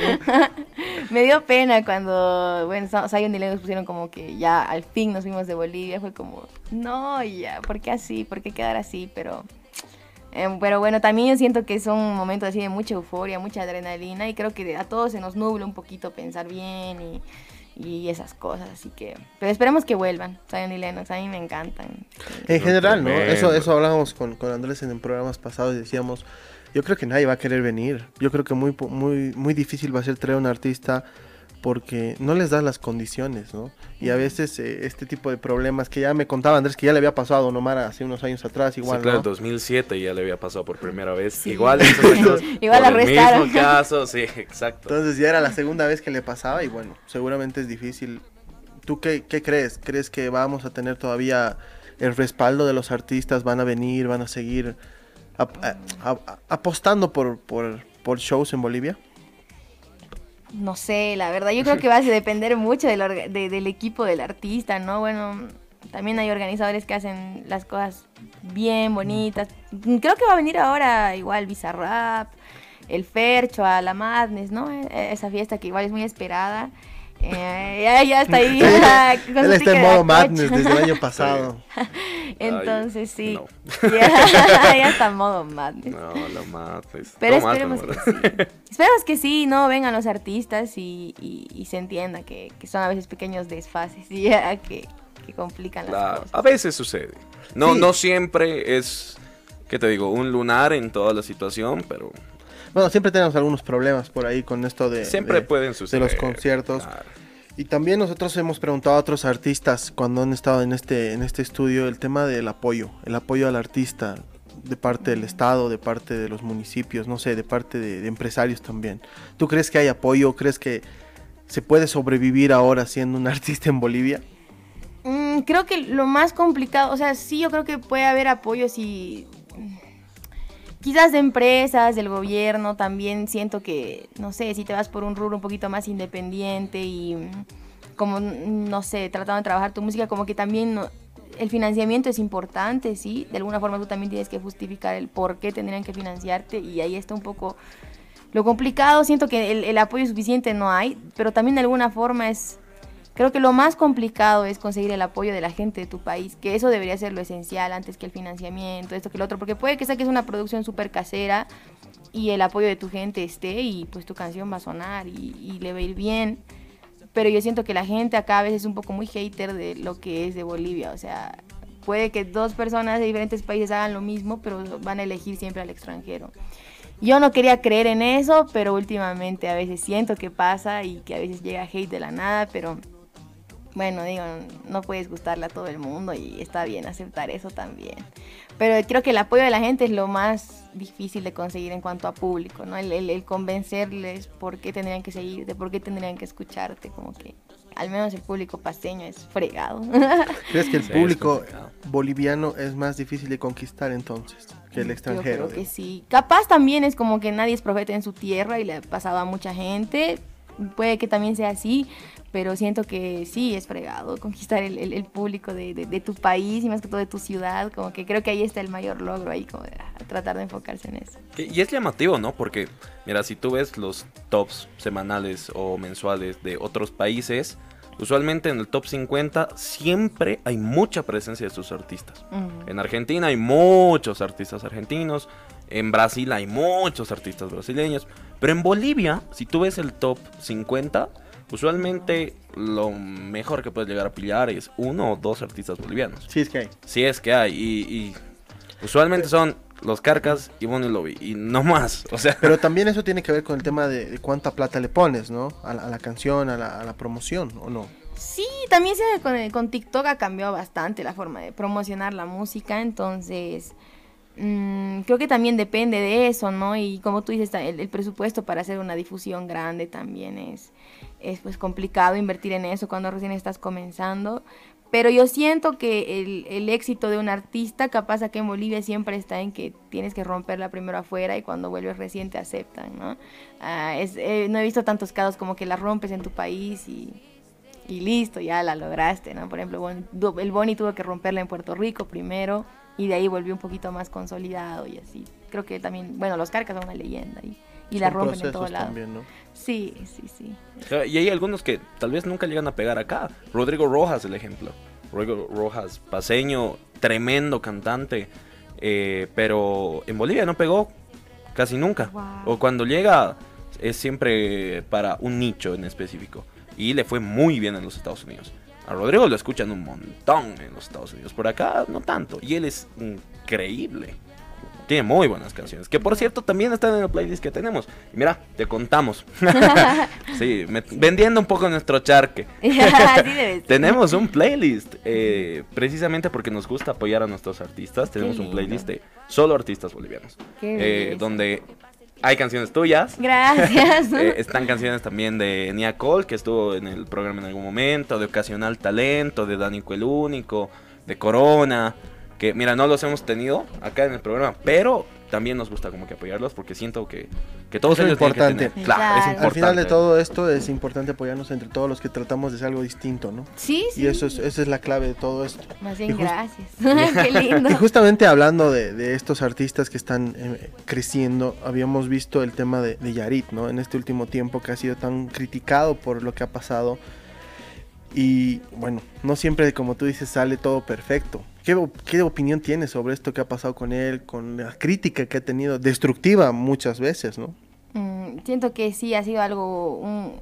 [LAUGHS] Me dio pena cuando, bueno, Zion y Lennox pusieron como que ya al fin nos fuimos de Bolivia. Fue como, no, ya, ¿por qué así? ¿Por qué quedar así? Pero... Em, pero bueno, también yo siento que son momentos así de mucha euforia, mucha adrenalina y creo que a todos se nos nubla un poquito pensar bien y y esas cosas, así que... Pero esperemos que vuelvan, Zion y Lennox, a mí me encantan. En general, ¿no? Eso, eso hablábamos con, con Andrés en programas pasados y decíamos, yo creo que nadie va a querer venir, yo creo que muy, muy, muy difícil va a ser traer un artista porque no les das las condiciones, ¿no? Y a veces eh, este tipo de problemas que ya me contaba Andrés que ya le había pasado a Don Omar hace unos años atrás, igual, sí, claro, en 2007 ya le había pasado por primera vez. Igual, [LAUGHS] igual arrestaron. mismo caso, sí, exacto. Entonces ya era la segunda vez que le pasaba y bueno, seguramente es difícil. ¿Tú qué, qué crees? ¿Crees que vamos a tener todavía el respaldo de los artistas? ¿Van a venir? ¿Van a seguir apostando por, por, por shows en Bolivia? No sé, la verdad, yo creo que va a depender mucho del, del equipo del artista, ¿no? Bueno, también hay organizadores que hacen las cosas bien bonitas. Creo que va a venir ahora igual Bizarrap. el Fercho, a la Madness, ¿no? E- Esa fiesta que igual es muy esperada. Eh, ya, ya está ahí. con Él su está en modo madness desde el año pasado. [LAUGHS] Entonces sí. no. [LAUGHS] Ya, ya está en modo madness. No, la mates. Pero esperemos que sí. Esperemos que sí, ¿no? Vengan los artistas y, y- y se entienda que, que son a veces pequeños desfases y [LAUGHS] ya que, que complican las Claro, cosas. a veces sucede. No, Sí. no siempre es, ¿qué te digo? Un lunar en toda la situación, pero Bueno, siempre tenemos algunos problemas por ahí con esto de, siempre de- pueden de suceder. los conciertos. claro. Y también nosotros hemos preguntado a otros artistas cuando han estado en este, en este estudio el tema del apoyo, el apoyo al artista de parte del Estado, de parte de los municipios, no sé, de parte de, de empresarios también. ¿Tú crees que hay apoyo? ¿Crees que se puede sobrevivir ahora siendo un [LAUGHS] artista en Bolivia? Mm, creo que lo más complicado, o sea, sí, yo creo que puede haber apoyo si. Quizás de empresas, del gobierno, también siento que, no sé, si te vas por un rubro un poquito más independiente y mm, como, mm, no sé, tratando de trabajar tu música, como que también el financiamiento es importante, ¿sí? De alguna forma tú también tienes que justificar el por qué tendrían que financiarte y ahí está un poco lo complicado. Siento que el, el apoyo suficiente no hay, pero también de alguna forma es Creo que lo más complicado es conseguir el apoyo de la gente de tu país, que eso debería ser lo esencial antes que el financiamiento, esto que lo otro, porque puede que saques una producción súper casera y el apoyo de tu gente esté y pues tu canción va a sonar y, y le va a ir bien. Pero yo siento que la gente acá a veces es un poco muy hater de lo que es de Bolivia, o sea, puede que dos personas de diferentes países hagan lo mismo, pero van a elegir siempre al extranjero. Yo no quería creer en eso, pero últimamente a veces siento que pasa y que a veces llega hate de la nada, pero bueno, digo, no puedes gustarle a todo el mundo y está bien aceptar eso también. Pero creo que el apoyo de la gente es lo más difícil de conseguir en cuanto a público, ¿no? El, el- el convencerles por qué tendrían que seguirte, por qué tendrían que escucharte, como que al menos el público paseño es fregado. [LAUGHS] ¿Crees que el Sí, público boliviano es más difícil de conquistar entonces que el extranjero? Yo creo que sí. Capaz también es como que nadie es profeta en su tierra y le ha pasado a mucha gente. Puede que también sea así, pero siento que sí es fregado conquistar el, el- el público de, de- de tu país y más que todo de tu ciudad. Como que creo que ahí está el mayor logro, ahí como de, tratar de enfocarse en eso. Y es llamativo, ¿no? Porque, mira, si tú ves los tops semanales o mensuales de otros países, usualmente en el top 50 siempre hay mucha presencia de sus artistas. Mm. En Argentina hay muchos artistas argentinos, en Brasil hay muchos artistas brasileños, pero en Bolivia, si tú ves el top 50, usualmente lo mejor que puedes llegar a pillar es uno o dos artistas bolivianos. Sí, es que hay. Si es que hay, y, y usualmente son los Carcas y Bonnie Lobby, y no más, o sea... Pero [LAUGHS] también eso tiene que ver con el tema de, de cuánta plata le pones, ¿no? A la, a la canción, a la, a la promoción, ¿o no? Sí, también se, con, con TikTok ha cambiado bastante la forma de promocionar la música, entonces mm, creo que también depende de eso, ¿no? Y como tú dices, el, presupuesto para hacer una difusión grande también es, es pues complicado invertir en eso cuando recién estás comenzando. Pero yo siento que el, el éxito de un artista, capaz aquí en Bolivia siempre está en que tienes que romperla primero afuera y cuando vuelves recién te aceptan, ¿no? Ah, es- eh, no he visto tantos casos como que la rompes en tu país y, y listo, ya la lograste, ¿no? Por ejemplo, el Boni tuvo que romperla en Puerto Rico primero y de ahí volvió un poquito más consolidado y así. Creo que también, bueno, los Carcas son una leyenda y, y la rompen en todo lado. también, ¿no? Sí, sí, sí. Y hay algunos que tal vez nunca llegan a pegar acá. Rodrigo Rojas, el ejemplo. Rodrigo Rojas, paseño, tremendo cantante. eh, pero en Bolivia no pegó casi nunca. Wow. O cuando llega es siempre para un nicho en específico. Y le fue muy bien en los Estados Unidos. A Rodrigo lo escuchan un montón en los Estados Unidos. Por acá no tanto. Y él es increíble. Tiene muy buenas canciones. Que por cierto también están en el playlist que tenemos. Y mira, te contamos. [LAUGHS] sí, me- vendiendo un poco nuestro charque. [LAUGHS] [LAUGHS] Tenemos un playlist, eh, precisamente porque nos gusta apoyar a nuestros artistas. Tenemos un playlist de solo artistas bolivianos. Qué eh, donde hay canciones tuyas. Gracias. [LAUGHS] eh, están canciones también de Nia Cole, que estuvo en el programa en algún momento, de Ocasional Talento, de Danico el Único, de Corona, que mira, no los hemos tenido acá en el programa, pero también nos gusta como que apoyarlos porque siento que, que todos Es lo ellos tienen que importante. tener- Claro, es importante. Al final de todo esto es importante apoyarnos entre todos los que tratamos de hacer algo distinto, ¿no? Sí, sí. Y eso es, esa es la clave de todo esto. Más bien, gracias. [LAUGHS] Qué lindo. Y justamente hablando de, de estos artistas que están eh, creciendo, habíamos visto el tema de, de Yarit, ¿no? En este último tiempo que ha sido tan criticado por lo que ha pasado. Y bueno, no siempre, como tú dices, sale todo perfecto. ¿Qué, qué opinión tienes sobre esto que ha pasado con él, con la crítica que ha tenido, destructiva muchas veces, ¿no? Mm, siento que sí ha sido algo un-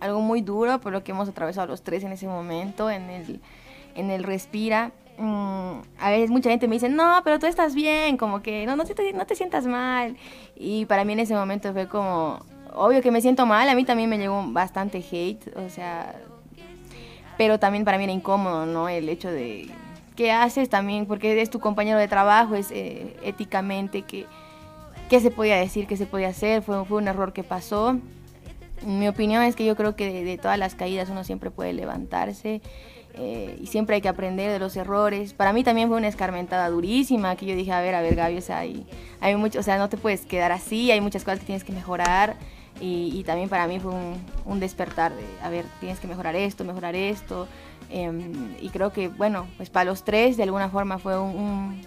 algo muy duro por lo que hemos atravesado los tres en ese momento en el en el respira Mm, a veces mucha gente me dice no pero tú estás bien como que no no te, no te sientas mal y para mí en ese momento fue como obvio que me siento mal a mí también me llegó bastante hate o sea pero también para mí era incómodo, ¿no? El hecho de qué haces también, porque es tu compañero de trabajo, es eh, éticamente que qué se podía decir, qué se podía hacer, fue, fue un error que pasó. Mi opinión es que yo creo que de, de todas las caídas uno siempre puede levantarse eh, y siempre hay que aprender de los errores. Para mí también fue una escarmentada durísima, que yo dije, a ver, a ver, Gaby, o sea, hay, hay mucho, o sea, no te puedes quedar así, hay muchas cosas que tienes que mejorar. Y, y también para mí fue un, un despertar de, a ver, tienes que mejorar esto, mejorar esto. Em, y creo que, bueno, pues para los tres de alguna forma fue un,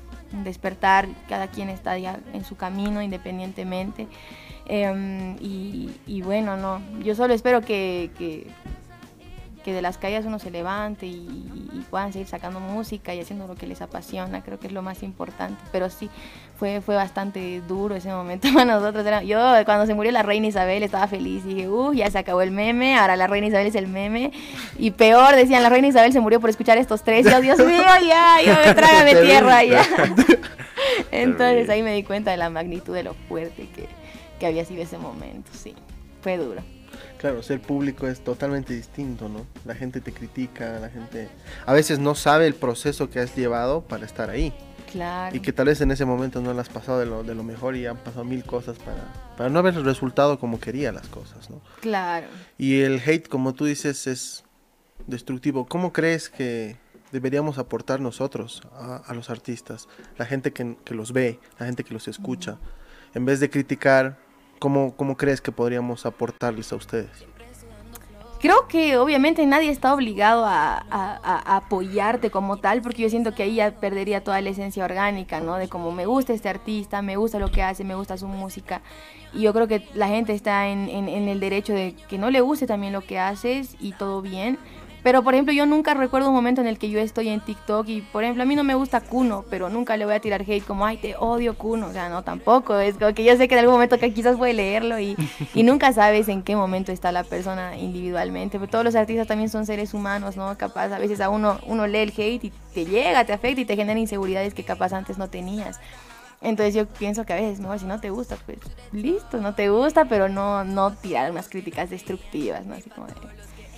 despertar, cada quien está ya en su camino independientemente. Em, y, bueno, no, yo solo espero que, que de las caídas uno se levante y, y puedan seguir sacando música y haciendo lo que les apasiona, creo que es lo más importante. Pero sí, fue, fue bastante duro ese momento [LAUGHS] para nosotros. Era- yo cuando se murió la reina Isabel estaba feliz y dije, uh, ya se acabó el meme, ahora la reina Isabel es el meme. Y peor, decían, la reina Isabel se murió por escuchar estos tres. Y yo, Dios mío, ya, yo me [LAUGHS] trágame tierra ya. [LAUGHS] Entonces ahí me di cuenta de la magnitud de lo fuerte que, que había sido ese momento, sí. Fue duro. Claro, ser público es totalmente distinto, ¿no? La gente te critica, la gente a veces no sabe el proceso que has llevado para estar ahí. Claro. Y que tal vez en ese momento no lo has pasado de lo, de lo mejor y han pasado mil cosas para, para no haber resultado como quería las cosas, ¿no? Claro. Y el hate, como tú dices, es destructivo. ¿Cómo crees que deberíamos aportar nosotros a, a los artistas? La gente que, que los ve, la gente que los escucha. En vez de criticar, ¿cómo, cómo crees que podríamos aportarles a ustedes? Creo que obviamente nadie está obligado a, apoyarte como tal, porque yo siento que ahí ya perdería toda la esencia orgánica, ¿no? De como me gusta este artista, me gusta lo que hace, me gusta su música. Y yo creo que la gente está en, en- en el derecho de que no le guste también lo que haces y todo bien. Pero, por ejemplo, yo nunca recuerdo un momento en el que yo estoy en TikTok y, por ejemplo, a mí no me gusta Kuno, pero nunca le voy a tirar hate como, ay, te odio Kuno. O sea, no, tampoco. Es como que yo sé que en algún momento que quizás puede leerlo y, [LAUGHS] y nunca sabes en qué momento está la persona individualmente. Pero todos los artistas también son seres humanos, ¿no? Capaz, a veces a uno, uno lee el hate y te llega, te afecta y te genera inseguridades que capaz antes no tenías. Entonces yo pienso que a veces mejor si no te gusta, pues listo, no te gusta, pero no, no tirar unas críticas destructivas, ¿no? Así como de,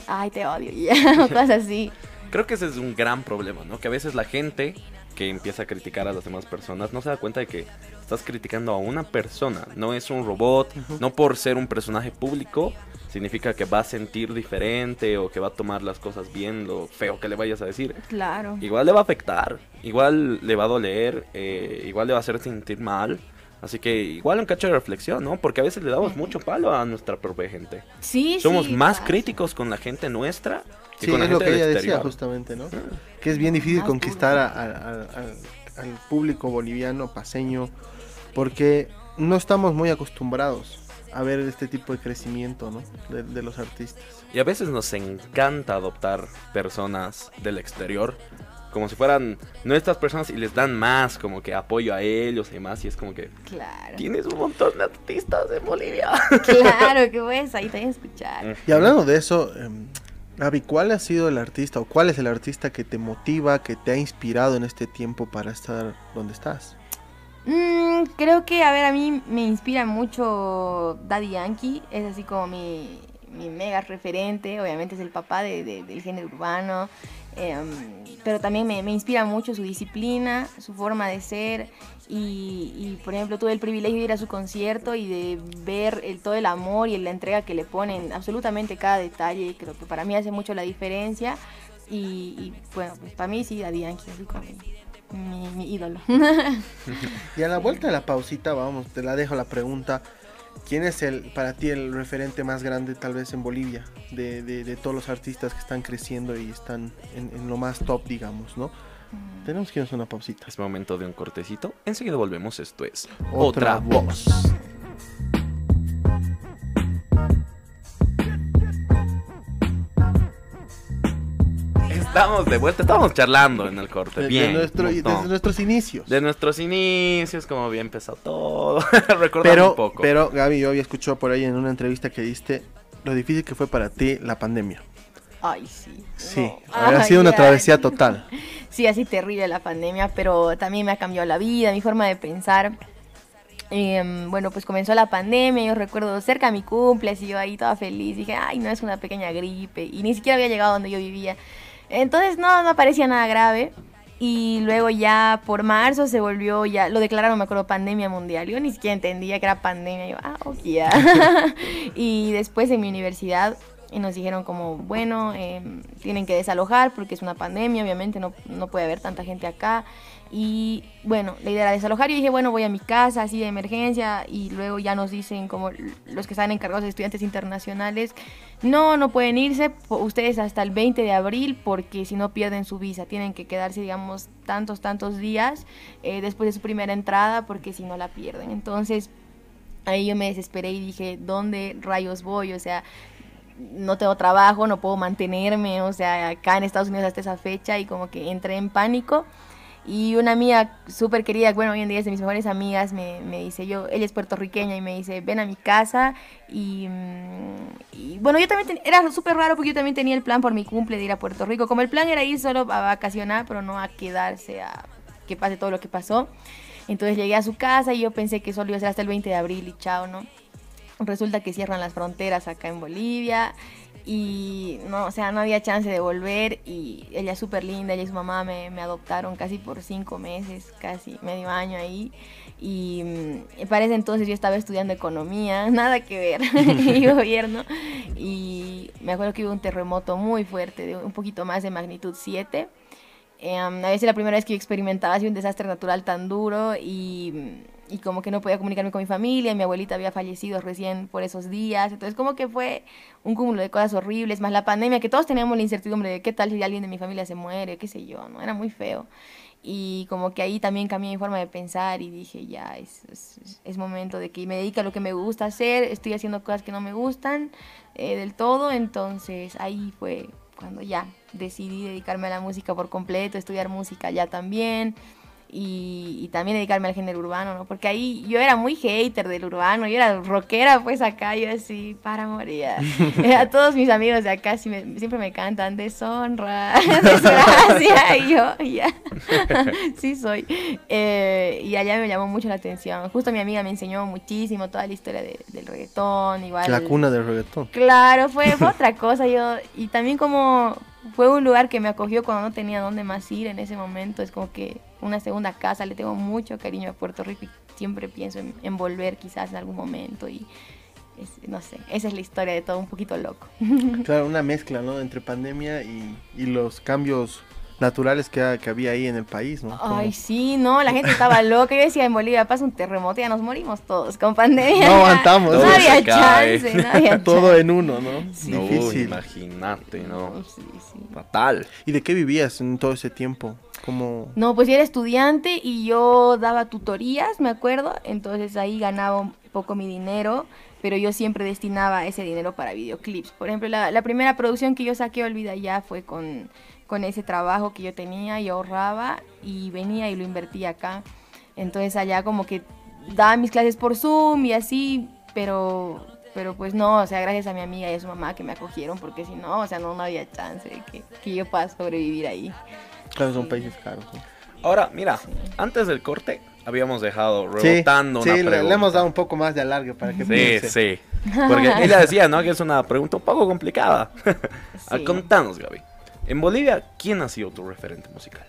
ay, te odio, y ya, [LAUGHS] [LAUGHS] cosas así. Creo que ese es un gran problema, ¿no? Que a veces la gente que empieza a criticar a las demás personas no se da cuenta de que estás criticando a una persona, no es un robot, no por ser un personaje público significa que va a sentir diferente o que va a tomar las cosas bien, lo feo que le vayas a decir. Claro. Igual le va a afectar, igual le va a doler, eh, igual le va a hacer sentir mal. Así que igual un cacho de reflexión, ¿no? Porque a veces le damos mucho palo a nuestra propia gente. Sí, Somos sí, más críticos con la gente nuestra que Sí, con la es lo que ella decía justamente, ¿no? Que es bien difícil conquistar duro. a- a- a- al- al público boliviano, paseño, porque no estamos muy acostumbrados a ver este tipo de crecimiento, ¿no? De, de los artistas. Y a veces nos encanta adoptar personas del exterior como si fueran nuestras personas y les dan más como que apoyo a ellos y demás. Y es como que Claro. tienes un montón de artistas en Bolivia. Claro, que puedes [LAUGHS] ahí también escuchar. Y hablando de eso, Gaby, ¿cuál ha sido el artista o cuál es el artista que te motiva, que te ha inspirado en este tiempo para estar donde estás? Mm, creo que, a ver, a mí me inspira mucho Daddy Yankee, es así como mi, mi mega referente, obviamente es el papá de- de- del género urbano, em, pero también me, me inspira mucho su disciplina, su forma de ser y, y, por ejemplo, tuve el privilegio de ir a su concierto y de ver el, todo el amor y la entrega que le ponen, absolutamente cada detalle, creo que para mí hace mucho la diferencia y, y, bueno, pues para mí sí, Daddy Yankee, así como mi, mi ídolo. [LAUGHS] Y a la vuelta de la pausita, vamos, te la dejo la pregunta. ¿Quién es el para ti el referente más grande tal vez en Bolivia de, de- de todos los artistas que están creciendo y están en, en lo más top, digamos, ¿no? Tenemos que irnos a una pausita. Es momento de un cortecito. Enseguida volvemos. Esto es Otra Otra, Voz. Estamos de vuelta. Estábamos charlando en el corte. De, de Bien. nuestro- desde nuestros inicios. De nuestros inicios, como había empezado todo. [LAUGHS] Recordar un poco. pero Gaby, yo había escuchado por ahí en una entrevista que diste lo difícil que fue para ti la pandemia. Ay, sí. Sí, no. Ay, sido una travesía total. [LAUGHS] Sí, así terrible la pandemia, pero también me ha cambiado la vida, mi forma de pensar. Em, bueno, pues comenzó la pandemia, yo recuerdo cerca de mi cumple, así yo ahí toda feliz, dije, ay, no es una pequeña gripe, y ni siquiera había llegado donde yo vivía. Entonces no, no parecía nada grave. Y luego ya por marzo se volvió, ya lo declararon, me acuerdo, pandemia mundial. Yo ni siquiera entendía que era pandemia. Yo, ah, [LAUGHS] y después en mi universidad y nos dijeron como, bueno, em, tienen que desalojar porque es una pandemia, obviamente no, no puede haber tanta gente acá. Y bueno, la idea era desalojar. Yo dije, bueno, voy a mi casa, así de emergencia. Y luego ya nos dicen, como los que están encargados de estudiantes internacionales, no, no pueden irse ustedes hasta el 20 de abril porque si no pierden su visa. Tienen que quedarse, digamos, tantos, tantos días eh, después de su primera entrada porque si no la pierden. Entonces, ahí yo me desesperé y dije, ¿dónde rayos voy? O sea, no tengo trabajo, no puedo mantenerme, o sea, acá en Estados Unidos hasta esa fecha y como que entré en pánico. Y una amiga súper querida, bueno, hoy en día es de mis mejores amigas, me, me dice, yo, ella es puertorriqueña y me dice, ven a mi casa. Y, mm, bueno, yo también, era súper raro porque yo también tenía el plan por mi cumple de ir a Puerto Rico. Como el plan era ir solo a vacacionar, pero no a quedarse a que pase todo lo que pasó. Entonces llegué a su casa y yo pensé que solo iba a ser hasta el 20 de abril y chao, ¿no? Resulta que cierran las fronteras acá en Bolivia y no, o sea, no había chance de volver y ella es súper linda, ella y su mamá me, adoptaron casi por cinco meses, casi medio año ahí y, mm, para ese entonces yo estaba estudiando economía, [LAUGHS] nada que ver, [LAUGHS] y gobierno y me acuerdo que hubo un terremoto muy fuerte, de un poquito más de magnitud 7. Eh, a veces la primera vez que yo experimentaba así un desastre natural tan duro y, y como que no podía comunicarme con mi familia, mi abuelita había fallecido recién por esos días, entonces como que fue un cúmulo de cosas horribles, más la pandemia, que todos teníamos la incertidumbre de qué tal si alguien de mi familia se muere, qué sé yo, ¿no? Era muy feo. Y como que ahí también cambié mi forma de pensar y dije, ya, es, es, es momento de que me dedique a lo que me gusta hacer, estoy haciendo cosas que no me gustan eh, del todo, entonces ahí fue cuando ya decidí dedicarme a la música por completo, estudiar música ya también y, y también dedicarme al género urbano, ¿no? Porque ahí yo era muy hater del urbano, yo era rockera pues acá, yo así, para morir. [LAUGHS] Eh, a todos mis amigos de acá sí me- siempre me cantan deshonra, [LAUGHS] desgracia, y yo, ya, [LAUGHS] sí soy. Eh, y allá me llamó mucho la atención, justo mi amiga me enseñó muchísimo toda la historia de- del reggaetón, igual. La cuna del reggaetón. Claro, fue, fue otra cosa. Yo, y también como fue un lugar que me acogió cuando no tenía dónde más ir en ese momento. Es como que una segunda casa. Le tengo mucho cariño a Puerto Rico y siempre pienso en, en volver quizás en algún momento. Y es- no sé, esa es la historia de todo un poquito loco. [LAUGHS] Claro, una mezcla, ¿no? Entre pandemia y, y los cambios naturales que, que había ahí en el país, ¿no? Como- Ay, sí, no, la gente estaba [LAUGHS] loca. Yo decía, en Bolivia pasa un terremoto y ya nos morimos todos con pandemia. No aguantamos. [LAUGHS] No Todo había chance, no había Todo chance. en uno, ¿no? Sí. No, Difícil. imagínate, ¿no? Sí, sí. Fatal. ¿Y de qué vivías en todo ese tiempo? No, pues yo era estudiante y yo daba tutorías, me acuerdo, entonces ahí ganaba un poco mi dinero, pero yo siempre destinaba ese dinero para videoclips. Por ejemplo, la, primera producción que yo saqué, Olvida Ya, fue con, con ese trabajo que yo tenía y ahorraba y venía y lo invertía acá. Entonces allá como que daba mis clases por Zoom y así, pero pero pues no, o sea, gracias a mi amiga y a su mamá que me acogieron, porque si no, o sea, no, no había chance de que, que yo pueda sobrevivir ahí. Claro, son países caros. ¿no? Ahora, mira, antes del corte habíamos dejado Sí, rebotando sí, una le, pregunta. le hemos dado un poco más de alargue para que Sí, piense. sí. Porque [LAUGHS] ella decía, ¿no? Que es una pregunta un poco complicada. Sí. [LAUGHS] Contanos, Gaby. En Bolivia, ¿quién ha sido tu referente musical?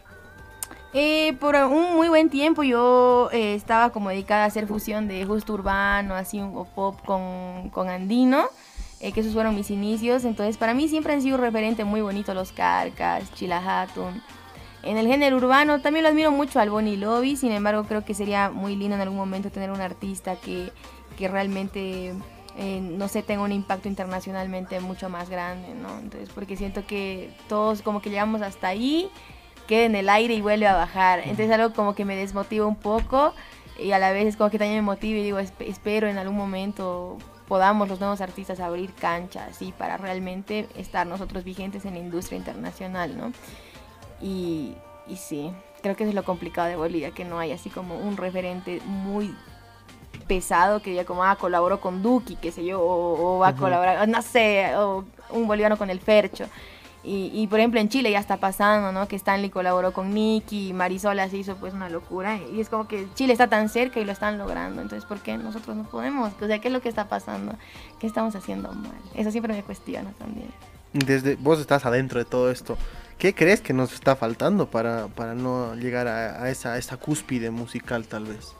Eh, por un muy buen tiempo yo eh, estaba como dedicada a hacer fusión de justo urbano, así un pop con, con andino, eh, que esos fueron mis inicios. Entonces para mí siempre han sido un referente muy bonito los Carcas, Chila Hatun. En el género urbano también lo admiro mucho al Bonnie Lobby, sin embargo creo que sería muy lindo en algún momento tener un artista que, que realmente, eh, no sé, tenga un impacto internacionalmente mucho más grande, ¿no? Entonces, porque siento que todos como que llegamos hasta ahí, queda en el aire y vuelve a bajar. Entonces algo como que me desmotiva un poco y a la vez es como que también me motiva y digo, espero en algún momento podamos los nuevos artistas abrir canchas y para realmente estar nosotros vigentes en la industria internacional, ¿no? Y, y sí, creo que eso es lo complicado de Bolivia, que no hay así como un referente muy pesado que ya como, ah, colaboró con Duki, qué sé yo, o, va a colaborar, no sé, o un boliviano con el Fercho. Y, y, por ejemplo en Chile ya está pasando, ¿no? Que Stanley colaboró con Nicky, Marisola se hizo pues una locura. Y es como que Chile está tan cerca y lo están logrando. Entonces, ¿por qué nosotros no podemos? O sea, ¿qué es lo que está pasando? ¿Qué estamos haciendo mal? Eso siempre me cuestiona también. Desde vos estás adentro de todo esto. ¿Qué crees que nos está faltando para, para no llegar a, esa, esa cúspide musical tal vez?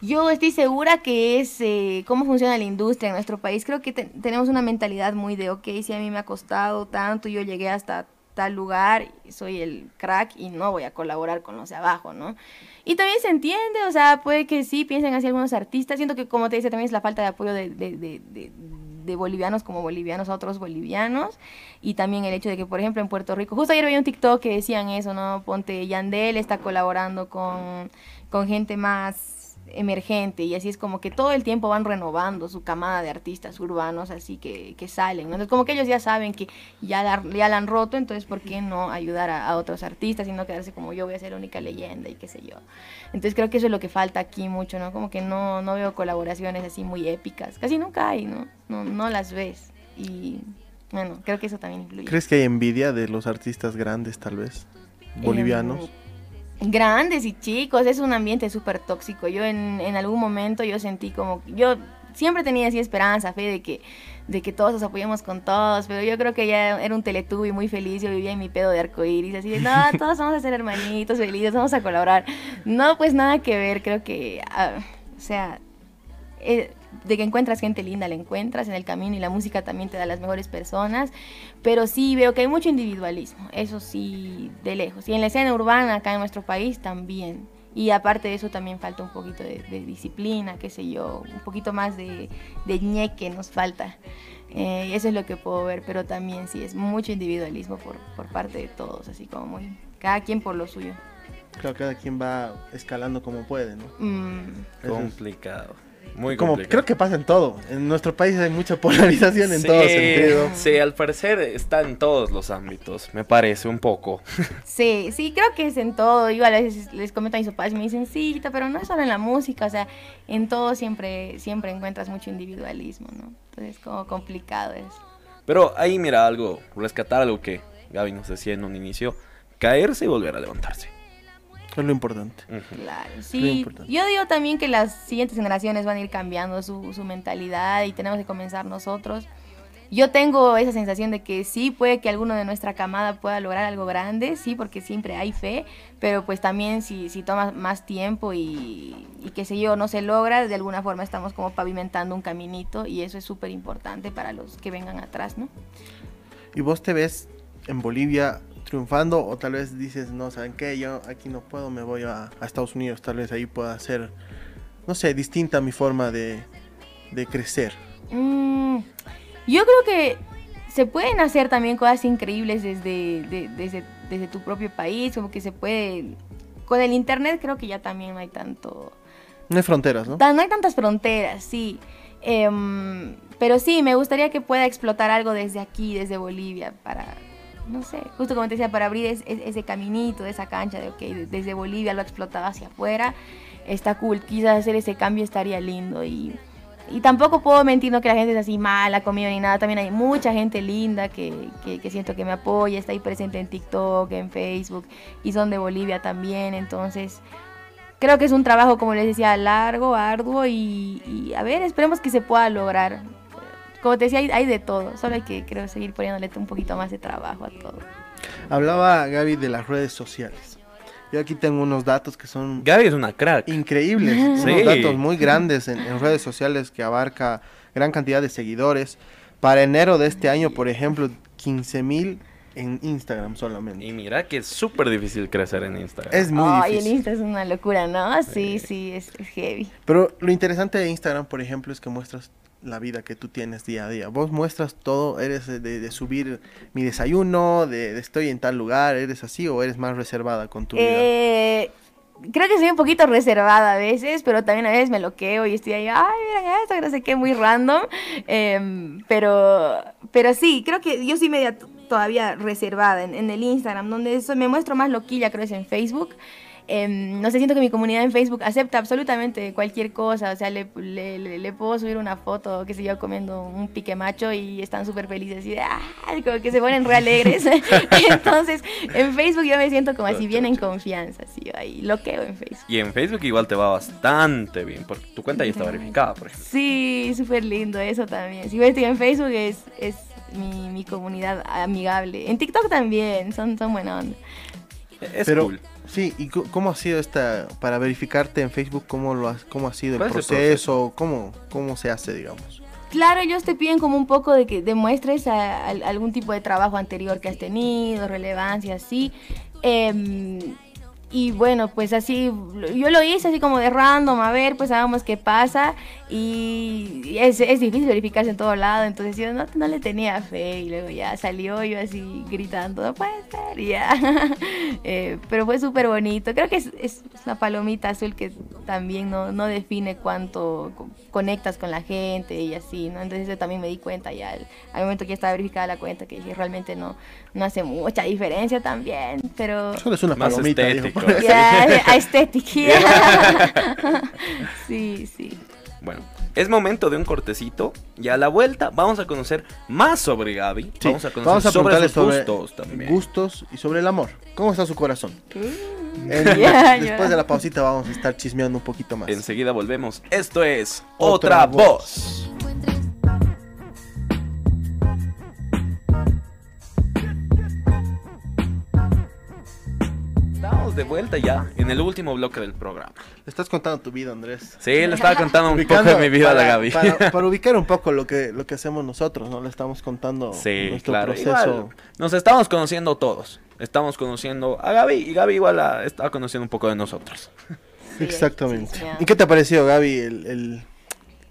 Yo estoy segura que es eh, cómo funciona la industria en nuestro país. Creo que te tenemos una mentalidad muy de, ok, si a mí me ha costado tanto, yo llegué hasta tal lugar, soy el crack y no voy a colaborar con los de abajo, ¿no? Y también se entiende, o sea, puede que sí piensen así algunos artistas. Siento que, como te dice, también es la falta de apoyo de bolivianos como bolivianos a otros bolivianos. Y también el hecho de que por ejemplo en Puerto Rico justo ayer veía un TikTok que decían eso no ponte Yandel está colaborando con, con gente más emergente y así es como que todo el tiempo van renovando su camada de artistas urbanos así que, que salen. Entonces como que ellos ya saben que ya la, ya la han roto, entonces ¿por qué no ayudar a, a, otros artistas y no quedarse como yo voy a ser la única leyenda y qué sé yo? Entonces creo que eso es lo que falta aquí mucho, ¿no? Como que no, no veo colaboraciones así muy épicas, casi nunca hay, ¿no? No, no las ves y bueno, creo que eso también influye. ¿Crees que hay envidia de los artistas grandes tal vez? Bolivianos. Eh, grandes y chicos, es un ambiente súper tóxico. Yo en, en, algún momento yo sentí como, yo siempre tenía así esperanza, fe de que, de que todos nos apoyemos con todos, pero yo creo que ya era un y muy feliz, yo vivía en mi pedo de arcoíris, así de, no, [LAUGHS] todos vamos a ser hermanitos felices, vamos a colaborar. No, pues nada que ver, creo que, uh, o sea, eh, de que encuentras gente linda, la encuentras en el camino y la música también te da las mejores personas, pero sí veo que hay mucho individualismo, eso sí, de lejos. Y en la escena urbana acá en nuestro país también. Y aparte de eso también falta un poquito de, de disciplina, qué sé yo, un poquito más de, de ñeque nos falta. Eh, eso es lo que puedo ver, pero también sí es mucho individualismo por, por parte de todos, así como muy, cada quien por lo suyo. Claro, cada quien va escalando como puede, ¿no? Mm. Complicado. Muy como creo que pasa en todo. En nuestro país hay mucha [LAUGHS] polarización en sí, todo sentido. Sí, al parecer está en todos los ámbitos, me parece un poco. [LAUGHS] Sí, sí, creo que es en todo. Yo a veces les comento a mis papás y me dicen, sí, pero no es solo en la música, o sea, en todo siempre, siempre encuentras mucho individualismo, ¿no? Entonces es como complicado eso. Pero ahí mira algo, rescatar algo que Gaby nos decía en un inicio, caerse y volver a levantarse. Es lo importante. Uh -huh. Claro, sí. Importante. Yo digo también que las siguientes generaciones van a ir cambiando su, su, mentalidad y tenemos que comenzar nosotros. Yo tengo esa sensación de que sí puede que alguno de nuestra camada pueda lograr algo grande, sí, porque siempre hay fe, pero pues también si, si toma más tiempo y, y qué sé yo, no se logra, de alguna forma estamos como pavimentando un caminito y eso es súper importante para los que vengan atrás, ¿no? ¿Y vos te ves en Bolivia triunfando o tal vez dices, no, ¿saben qué? Yo aquí no puedo, me voy a, a Estados Unidos, tal vez ahí pueda ser, no sé, distinta mi forma de, de crecer. Mm, yo creo que se pueden hacer también cosas increíbles desde, de, desde, desde tu propio país, como que se puede... Con el internet creo que ya también no hay tanto... No hay fronteras, ¿no? No hay tantas fronteras, sí. Eh, pero sí, me gustaría que pueda explotar algo desde aquí, desde Bolivia, para no sé, justo como te decía, para abrir es, es, ese caminito, esa cancha de, ok, desde Bolivia lo ha explotado hacia afuera, está cool, quizás hacer ese cambio estaría lindo y, y tampoco puedo mentir, no que la gente es así mala conmigo ni nada, también hay mucha gente linda que, que, que, siento que me apoya, está ahí presente en TikTok, en Facebook y son de Bolivia también, entonces creo que es un trabajo, como les decía, largo, arduo y, y a ver, esperemos que se pueda lograr como te decía, hay, hay, de todo. Solo hay que, creo, seguir poniéndole un poquito más de trabajo a todo. Hablaba Gaby de las redes sociales. Yo aquí tengo unos datos que son... Gaby es una crack. Increíbles. [LAUGHS] sí. Unos datos muy grandes en, en, redes sociales que abarca gran cantidad de seguidores. Para enero de este año, por ejemplo, 15 mil en Instagram solamente. Y mira que es súper difícil crecer en Instagram. Es muy Ay, el difícil. Insta es una locura, ¿no? Sí, sí, es, es heavy. Pero lo interesante de Instagram, por ejemplo, es que muestras la vida que tú tienes día a día. Vos muestras todo, eres de, de subir mi desayuno, de, estoy en tal lugar, eres así o eres más reservada con tu vida. Eh, creo que soy un poquito reservada a veces, pero también a veces me loqueo y estoy ahí, ay, miren esto, que no sé qué, muy random. Em, pero, pero sí, creo que yo soy media todavía reservada en, en el Instagram, donde eso me muestro más loquilla, creo es en Facebook. Em, no sé, siento que mi comunidad en Facebook acepta absolutamente cualquier cosa. O sea, le, le, le- le puedo subir una foto, qué sé yo, comiendo un pique macho y están súper felices y de, "Ah", como que se ponen re alegres. [LAUGHS] [LAUGHS] Entonces, en Facebook yo me siento como así bien en confianza, así, ahí loqueo en Facebook. Y en Facebook igual te va bastante bien, porque tu cuenta ya está verificada, por ejemplo. Sí, súper lindo eso también. Si ves estoy en Facebook es, es mi, mi comunidad amigable. En TikTok también, son, son buena onda. Es Pero, cool. Sí, ¿y cu- cómo ha sido esta, para verificarte en Facebook, cómo, lo has, cómo ha sido el ¿Cuál es el proceso, cómo, cómo se hace, digamos? Claro, ellos te piden como un poco de que demuestres a- al- algún tipo de trabajo anterior que has tenido, relevancia, así. Em, y bueno, pues así, yo lo hice así como de random, a ver, pues hagamos qué pasa. Y es, es difícil verificarse en todo lado, entonces yo no, no le tenía fe. Y luego ya salió yo así gritando, no puede ser, y ya. [LAUGHS] Eh, pero fue súper bonito. Creo que es, es una palomita azul que también no, no define cuánto co- conectas con la gente y así, ¿no? Entonces yo también me di cuenta ya al, al momento que ya estaba verificada la cuenta que dije, realmente no, no hace mucha diferencia también, pero... Solo es una Más palomita, estético. ya. [LAUGHS] [LAUGHS] Sí, sí. Bueno, es momento de un cortecito. Y a la vuelta vamos a conocer más sobre Gaby. Sí, Vamos a conocer vamos a sobre sus sobre gustos también. gustos y sobre el amor. ¿Cómo está su corazón? Mm. En- [LAUGHS] después de la pausita vamos a estar chismeando un poquito más. Enseguida volvemos. Esto es Otra Otra, Voz. De vuelta ya en el último bloque del programa. Le estás contando tu vida, Andrés. Sí, le estaba contando un poco de mi vida a la Gaby. Para, [LAUGHS] para ubicar un poco lo que, lo que hacemos nosotros, ¿no? Le estamos contando Sí, nuestro claro. proceso. Igual, nos estamos conociendo todos. Estamos conociendo a Gaby y Gaby igual está conociendo un poco de nosotros. Sí, Exactamente. ¿Y qué te ha parecido, Gaby, el, el-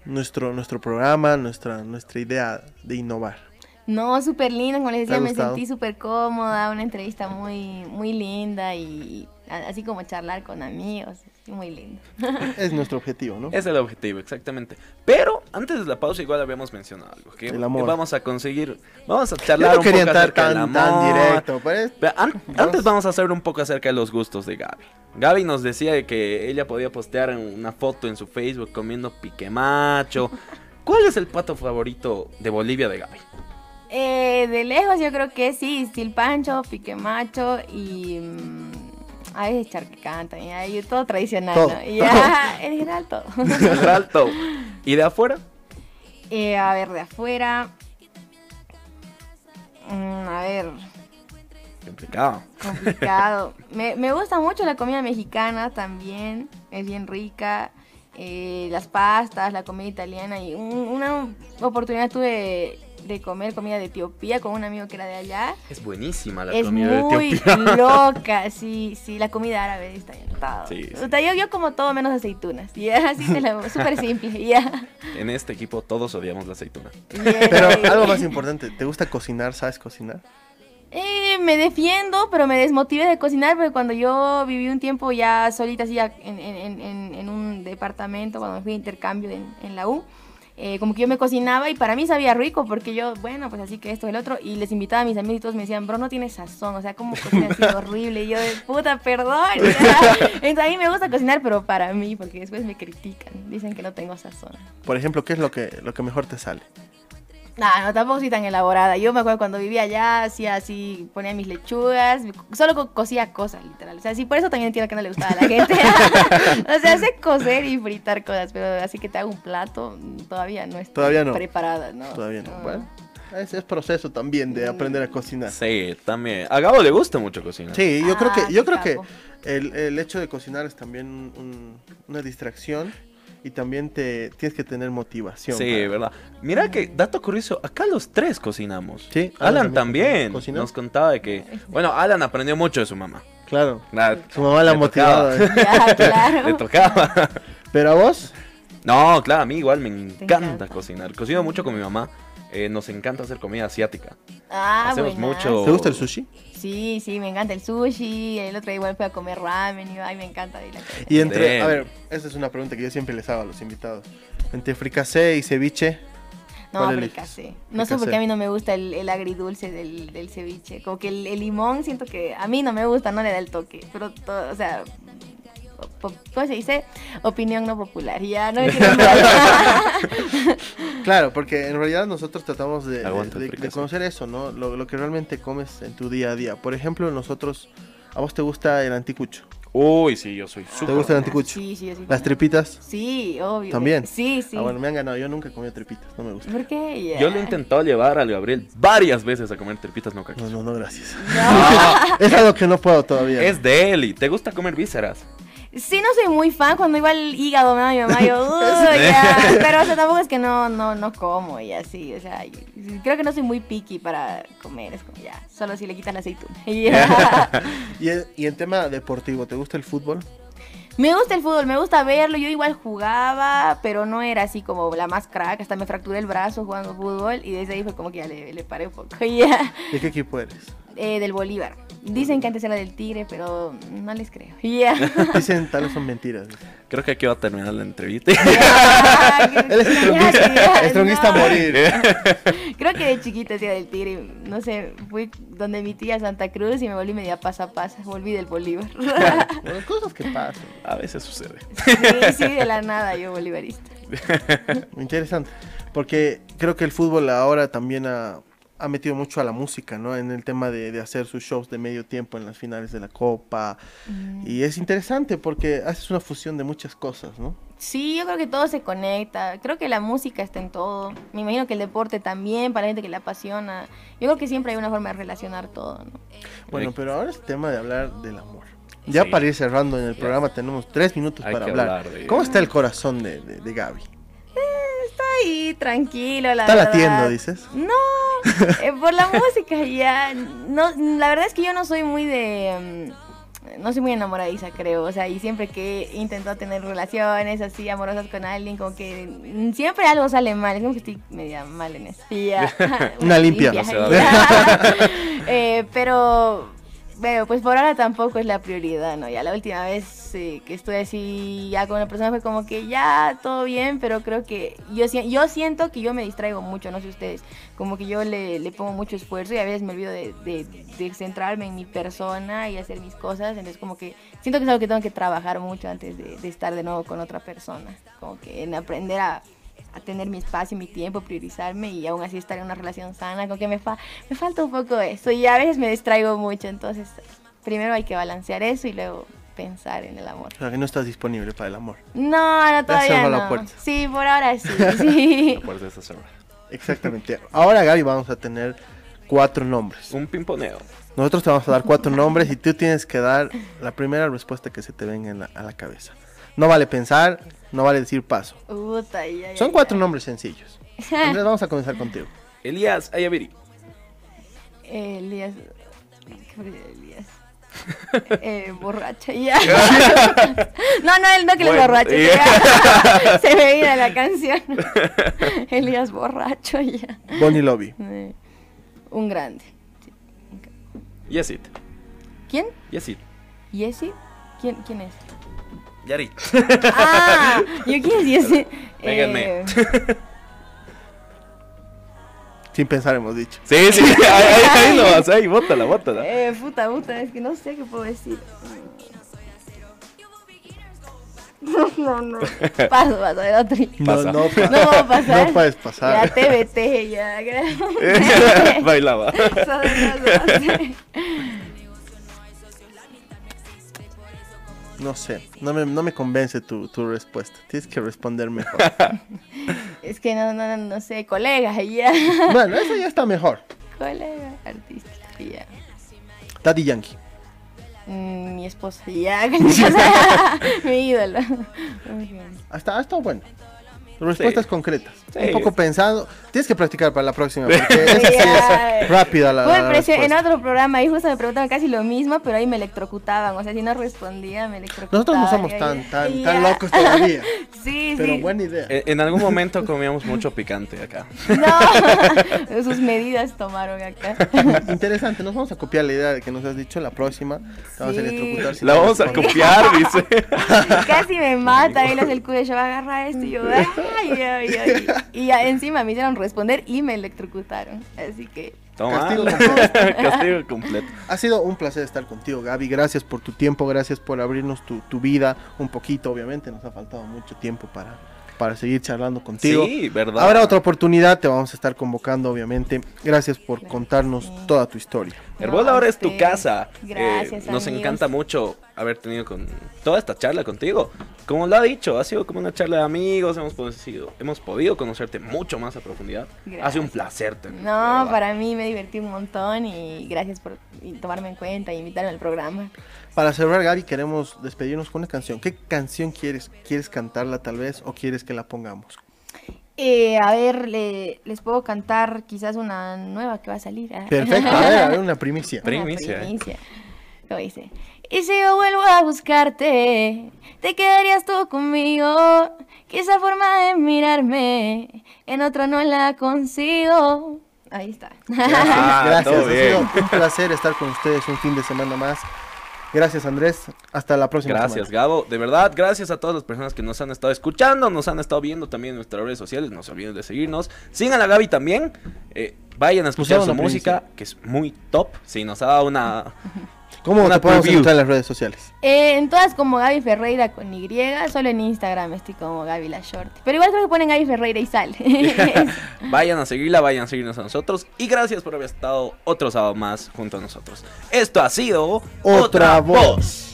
nuestro, nuestro programa, nuestra, nuestra idea de innovar? No, súper linda, como les ¿Te ha decía, me sentí súper cómoda, una entrevista muy, muy linda y así como charlar con amigos, muy lindo. [LAUGHS] Es nuestro objetivo, ¿no? Es el objetivo, exactamente. Pero antes de la pausa igual habíamos mencionado algo. Que El amor. vamos a conseguir, vamos a Yo charlar no un quería poco entrar acerca del tan, tan amor. directo. pues. Pero an- Vamos. antes vamos a hacer un poco acerca de los gustos de Gaby. Gaby nos decía de que ella podía postear una foto en su Facebook comiendo pique macho. [LAUGHS] ¿Cuál es el plato favorito de Bolivia de Gaby? Eh, de lejos yo creo que sí, silpancho, pique macho y... mm, a veces charquecán también, ahí todo tradicional, Todo. ¿no? Y ya, [LAUGHS] [LAUGHS] en general todo. Alto. ¿Y de afuera? Eh, a ver, de afuera... mm, a ver, Complicado. complicado. [LAUGHS] me, me gusta mucho la comida mexicana también, es bien rica. eh, las pastas, la comida italiana. Y un- una oportunidad tuve de comer comida de Etiopía con un amigo que era de allá. Es buenísima la es comida de muy Etiopía. [LAUGHS] loca, sí, sí, la comida árabe está bien todo. Sí, sí. O sea, yo, yo como todo menos aceitunas, ya, así te [LAUGHS] súper simple, ya. En este equipo todos odiamos la aceituna. Pero algo más importante, ¿te gusta cocinar? ¿Sabes cocinar? Eh, me defiendo, pero me desmotivé de cocinar porque cuando yo viví un tiempo ya solita, así ya en, en- en- en- en un departamento, cuando me fui de intercambio en, en la U, eh, como que yo me cocinaba y para mí sabía rico porque yo, bueno, pues así que esto, el otro, y les invitaba a mis amigos y todos me decían, bro, no tienes sazón, o sea, como cocinas [LAUGHS] así horrible, y yo de puta, perdón. [LAUGHS] Entonces a mí me gusta cocinar, pero para mí, porque después me critican, dicen que no tengo sazón. Por ejemplo, ¿qué es lo que, lo que mejor te sale? No, no, tampoco soy tan elaborada. Yo me acuerdo cuando vivía allá, hacía así, ponía mis lechugas, solo co- cocía cosas, literal. O sea, sí, por eso también entiendo que no le gustaba a la gente. [LAUGHS] o sea, sé cocer y fritar cosas, pero así que te hago un plato, todavía no estoy Todavía no. preparada, ¿no? Todavía no. Ah. Bueno, ese es proceso también de aprender a cocinar. Sí, también. A Gabo le gusta mucho cocinar. Sí, yo creo Ah, que, yo qué creo que el, el hecho de cocinar es también un- una distracción y también te tienes que tener motivación. Sí, para- verdad. Mira que, dato curioso, acá los tres cocinamos. Sí, Alan también. Nos contaba de que, bueno, Alan aprendió mucho de su mamá. Claro. La- Su mamá la motivado. tocaba. [LAUGHS] Ya, claro. Le tocaba. Pero a vos, No, claro, a mí igual me encanta, encanta. cocinar. Cocino mucho con mi mamá. Eh, nos encanta hacer comida asiática. Ah, Hacemos mucho- ¿te gusta el sushi? Sí, sí, me encanta el sushi. El otro día igual fui a comer ramen y ay, me encanta. y la cosa. Y entre, Damn. a ver, esta es una pregunta que yo siempre les hago a los invitados. Entre fricasé y ceviche, No, fricasé. No sé por qué a mí no me gusta el, el agridulce del, del ceviche. Como que el, el limón siento que a mí no me gusta, no le da el toque. Pero, todo, o sea, ¿cómo se dice? Opinión no popular. Ya, no. [LAUGHS] [LAUGHS] Claro, porque en realidad nosotros tratamos de, de- Aguanta el de- de fricasé. conocer eso, ¿no? Lo, lo que realmente comes en tu día a día. Por ejemplo, nosotros, ¿a vos te gusta el anticucho? Uy, sí, yo soy ¿Te súper. gusta el anticucho? Sí, sí, sí. ¿Las tripitas? Sí, obvio. ¿También? Sí, sí. Ah, bueno, me han ganado. Yo nunca he comido tripitas, no me gusta. ¿Por qué? Ya. Yo le he intentado llevar al Gabriel varias veces a comer tripitas, no No, no, no, gracias. No. [LAUGHS] es algo que no puedo todavía. Es de te gusta comer vísceras. Sí, no soy muy fan cuando iba el hígado, me da mi mamá, yo, [LAUGHS] "Uy, ya". pero o sea, tampoco es que no, no, no como y así, o sea, creo que no soy muy picky para comer, es como ya, solo si le quitas la aceituna. [LAUGHS] [LAUGHS] y ya. Y, en- y en tema deportivo, ¿te gusta el fútbol? me gusta el fútbol, me gusta verlo, yo igual jugaba, pero no era así como la más crack, hasta me fracturé el brazo jugando fútbol y desde ahí fue como que ya le, le paré un poco, y ya. ¿De qué equipo eres? Eh, del Bolívar. Dicen que antes era del Tigre, pero no les creo. [LAUGHS] [LAUGHS] Dicen, tal vez son mentiras. Creo que aquí va a terminar la entrevista. [LAUGHS] Él es estronguista, Ya, estronguista a morir. Creo que de chiquita hacía del tigre, no sé, fui donde mi tía Santa Cruz y me volví media pasa a pasa, volví del Bolívar. Bueno, cosas que pasan. A veces sucede. sí, sí, de la nada yo bolivarista. Interesante. Porque creo que el fútbol ahora también ha, ha metido mucho a la música, ¿no? En el tema de, de hacer sus shows de medio tiempo en las finales de la Copa. Y es interesante porque haces una fusión de muchas cosas, ¿no? Sí, yo creo que todo se conecta. Creo que la música está en todo. Me imagino que el deporte también, para la gente que le apasiona. Yo creo que siempre hay una forma de relacionar todo, ¿no? Bueno, Eh, pero ahora es tema de hablar del amor. Ya Sí. para ir cerrando en el programa tenemos tres minutos Hay para hablar. hablar de- ¿Cómo está el corazón de, de, de Gaby? Ahí, tranquilo, la ¿Está verdad. latiendo, dices? No, [LAUGHS] eh, por la música ya. No, la verdad es que yo no soy muy de. mm, no soy muy enamoradiza, creo. O sea, y siempre que he intentado tener relaciones así amorosas con alguien, como que siempre algo sale mal. Es como que estoy media mal en eso. Y [LAUGHS] ya. Una limpia. [LAUGHS] No se va a ya. Eh, pero. Bueno, pues por ahora tampoco es la prioridad, ¿no? Ya la última vez eh, que estuve así ya con una persona fue como que ya todo bien, pero creo que yo, yo siento que yo me distraigo mucho, no sé ustedes, como que yo le, pongo mucho esfuerzo y a veces me olvido de centrarme en mi persona y hacer mis cosas, entonces como que siento que es algo que tengo que trabajar mucho antes de, de estar de nuevo con otra persona, como que en aprender a, a tener mi espacio, mi tiempo, priorizarme y aún así estar en una relación sana, como que me, fa me falta un poco eso y a veces me distraigo mucho, entonces primero hay que balancear eso y luego pensar en el amor. O sea, que no estás disponible para el amor. No, no, todavía cerró la no. puerta. Sí, por ahora sí, [LAUGHS] sí. La puerta está cerrada. Exactamente. Ahora, Gaby, vamos a tener cuatro nombres. Un pimponeo. Nosotros te vamos a dar cuatro nombres y tú tienes que dar la primera respuesta que se te venga en la- a la cabeza. No vale pensar, no vale decir paso. Puta, ya, ya, Son ya. cuatro nombres sencillos. Andrés, vamos a comenzar [LAUGHS] contigo. Elías Ayaviri. Elías. ¿Qué fue de Elías? [LAUGHS] eh, borracha, ya. [LAUGHS] no, no, él no que Bueno, ya. ya. Se viene la canción. Elías borracho, ya. Bonnie Lobby. Eh, un grande. Yesid. ¿Quién? Yesid. ¿Yesi? ¿Quién, ¿Quién es? Yari. Ah, ¿yo es Yesi? Péguenme. Eh, Sin pensar hemos dicho. Sí, sí. Ahí, ahí, ahí [LAUGHS] lo vas, ahí, bótala, bótala. Eh, puta, puta, es que no sé qué puedo decir. [LAUGHS] No, no. [LAUGHS] Paso, paso, el otro. Pasa. No, no, No va a pasar. No puedes pasar. Ya TBT, ya. Bailaba. Eso no. No sé, no me, no me convence tu, tu respuesta. Tienes que responder mejor. [LAUGHS] Es que no, no, no sé, colega, ya. bueno, eso ya está mejor. Colega artístico, ya. Daddy Yankee. Mm, mi esposo. Ya, [LAUGHS] [LAUGHS] mi ídolo. Hasta, ha estado bueno. Respuestas Sí. concretas. Sí. Un poco pensado. Tienes que practicar para la próxima. Porque esa sí es [LAUGHS] rápida la, la en otro programa, ahí justo me preguntaban casi lo mismo, pero ahí me electrocutaban. O sea, si no respondía, me electrocutaban. Nosotros no somos tan, ahí- tan, tan locos todavía. [LAUGHS] Sí, Pero sí. buena idea. En, en algún momento comíamos mucho picante acá. No, [LAUGHS] sus medidas tomaron acá. Interesante. Nos vamos a copiar la idea de que nos has dicho. La próxima. Te vamos a electrocutar. si La vamos a copiar, dice. Casi me mata, él es el cuyo, yo voy a agarrar esto y yo, ay, ay, ay. Y ya encima me hicieron responder y me electrocutaron. Así que, Toma. Castigo [LAUGHS] completo. Castigo completo. Ha sido un placer estar contigo, Gaby. Gracias por tu tiempo, gracias por abrirnos tu, tu vida un poquito, obviamente. Nos ha faltado mucho tiempo para, para seguir charlando contigo. Sí, verdad. Habrá otra oportunidad, te vamos a estar convocando, obviamente. Gracias por contarnos toda tu historia. Herbol No, ahora es tu usted. casa. Gracias, Eh, nos amigos. encanta mucho haber tenido con toda esta charla contigo. Como lo ha dicho, ha sido como una charla de amigos, hemos podido, hemos podido conocerte mucho más a profundidad. Ha sido un Gracias. placer tenerte. de no, para mí me divertí un montón y gracias por tomarme en cuenta e invitarme al programa. Para cerrar, Gaby, queremos despedirnos con una canción. ¿Qué canción quieres? ¿Quieres cantarla tal vez o quieres que la pongamos? Eh, a ver, le- les puedo cantar quizás una nueva que va a salir. ah. Perfecto, a ver, a ver, una primicia. Una Primicia, eh. primicia. Lo dice. Y si yo vuelvo a buscarte, te quedarías tú conmigo. Que esa forma de mirarme en otro no la consigo. Ahí está. Ah, Gracias, todo ha bien. sido un placer estar con ustedes un fin de semana más. Gracias, Andrés. Hasta la próxima Gracias, semana. Gabo. De verdad, gracias a todas las personas que nos han estado escuchando, nos han estado viendo también en nuestras redes sociales. No se olviden de seguirnos. Sigan a Gaby también. Eh, vayan a escuchar Pusieron su la música, que es muy top. Sí, nos ha dado una. [LAUGHS] ¿Cómo Una te podemos preview. encontrar en las redes sociales? Eh, en todas como Gaby Ferreira con Y, solo en Instagram estoy como Gaby la Short. Pero igual creo que ponen Gaby Ferreira y sale. [LAUGHS] [LAUGHS] [LAUGHS] vayan a seguirla, vayan a seguirnos a nosotros. Y gracias por haber estado otro sábado más junto a nosotros. Esto ha sido Otra voz.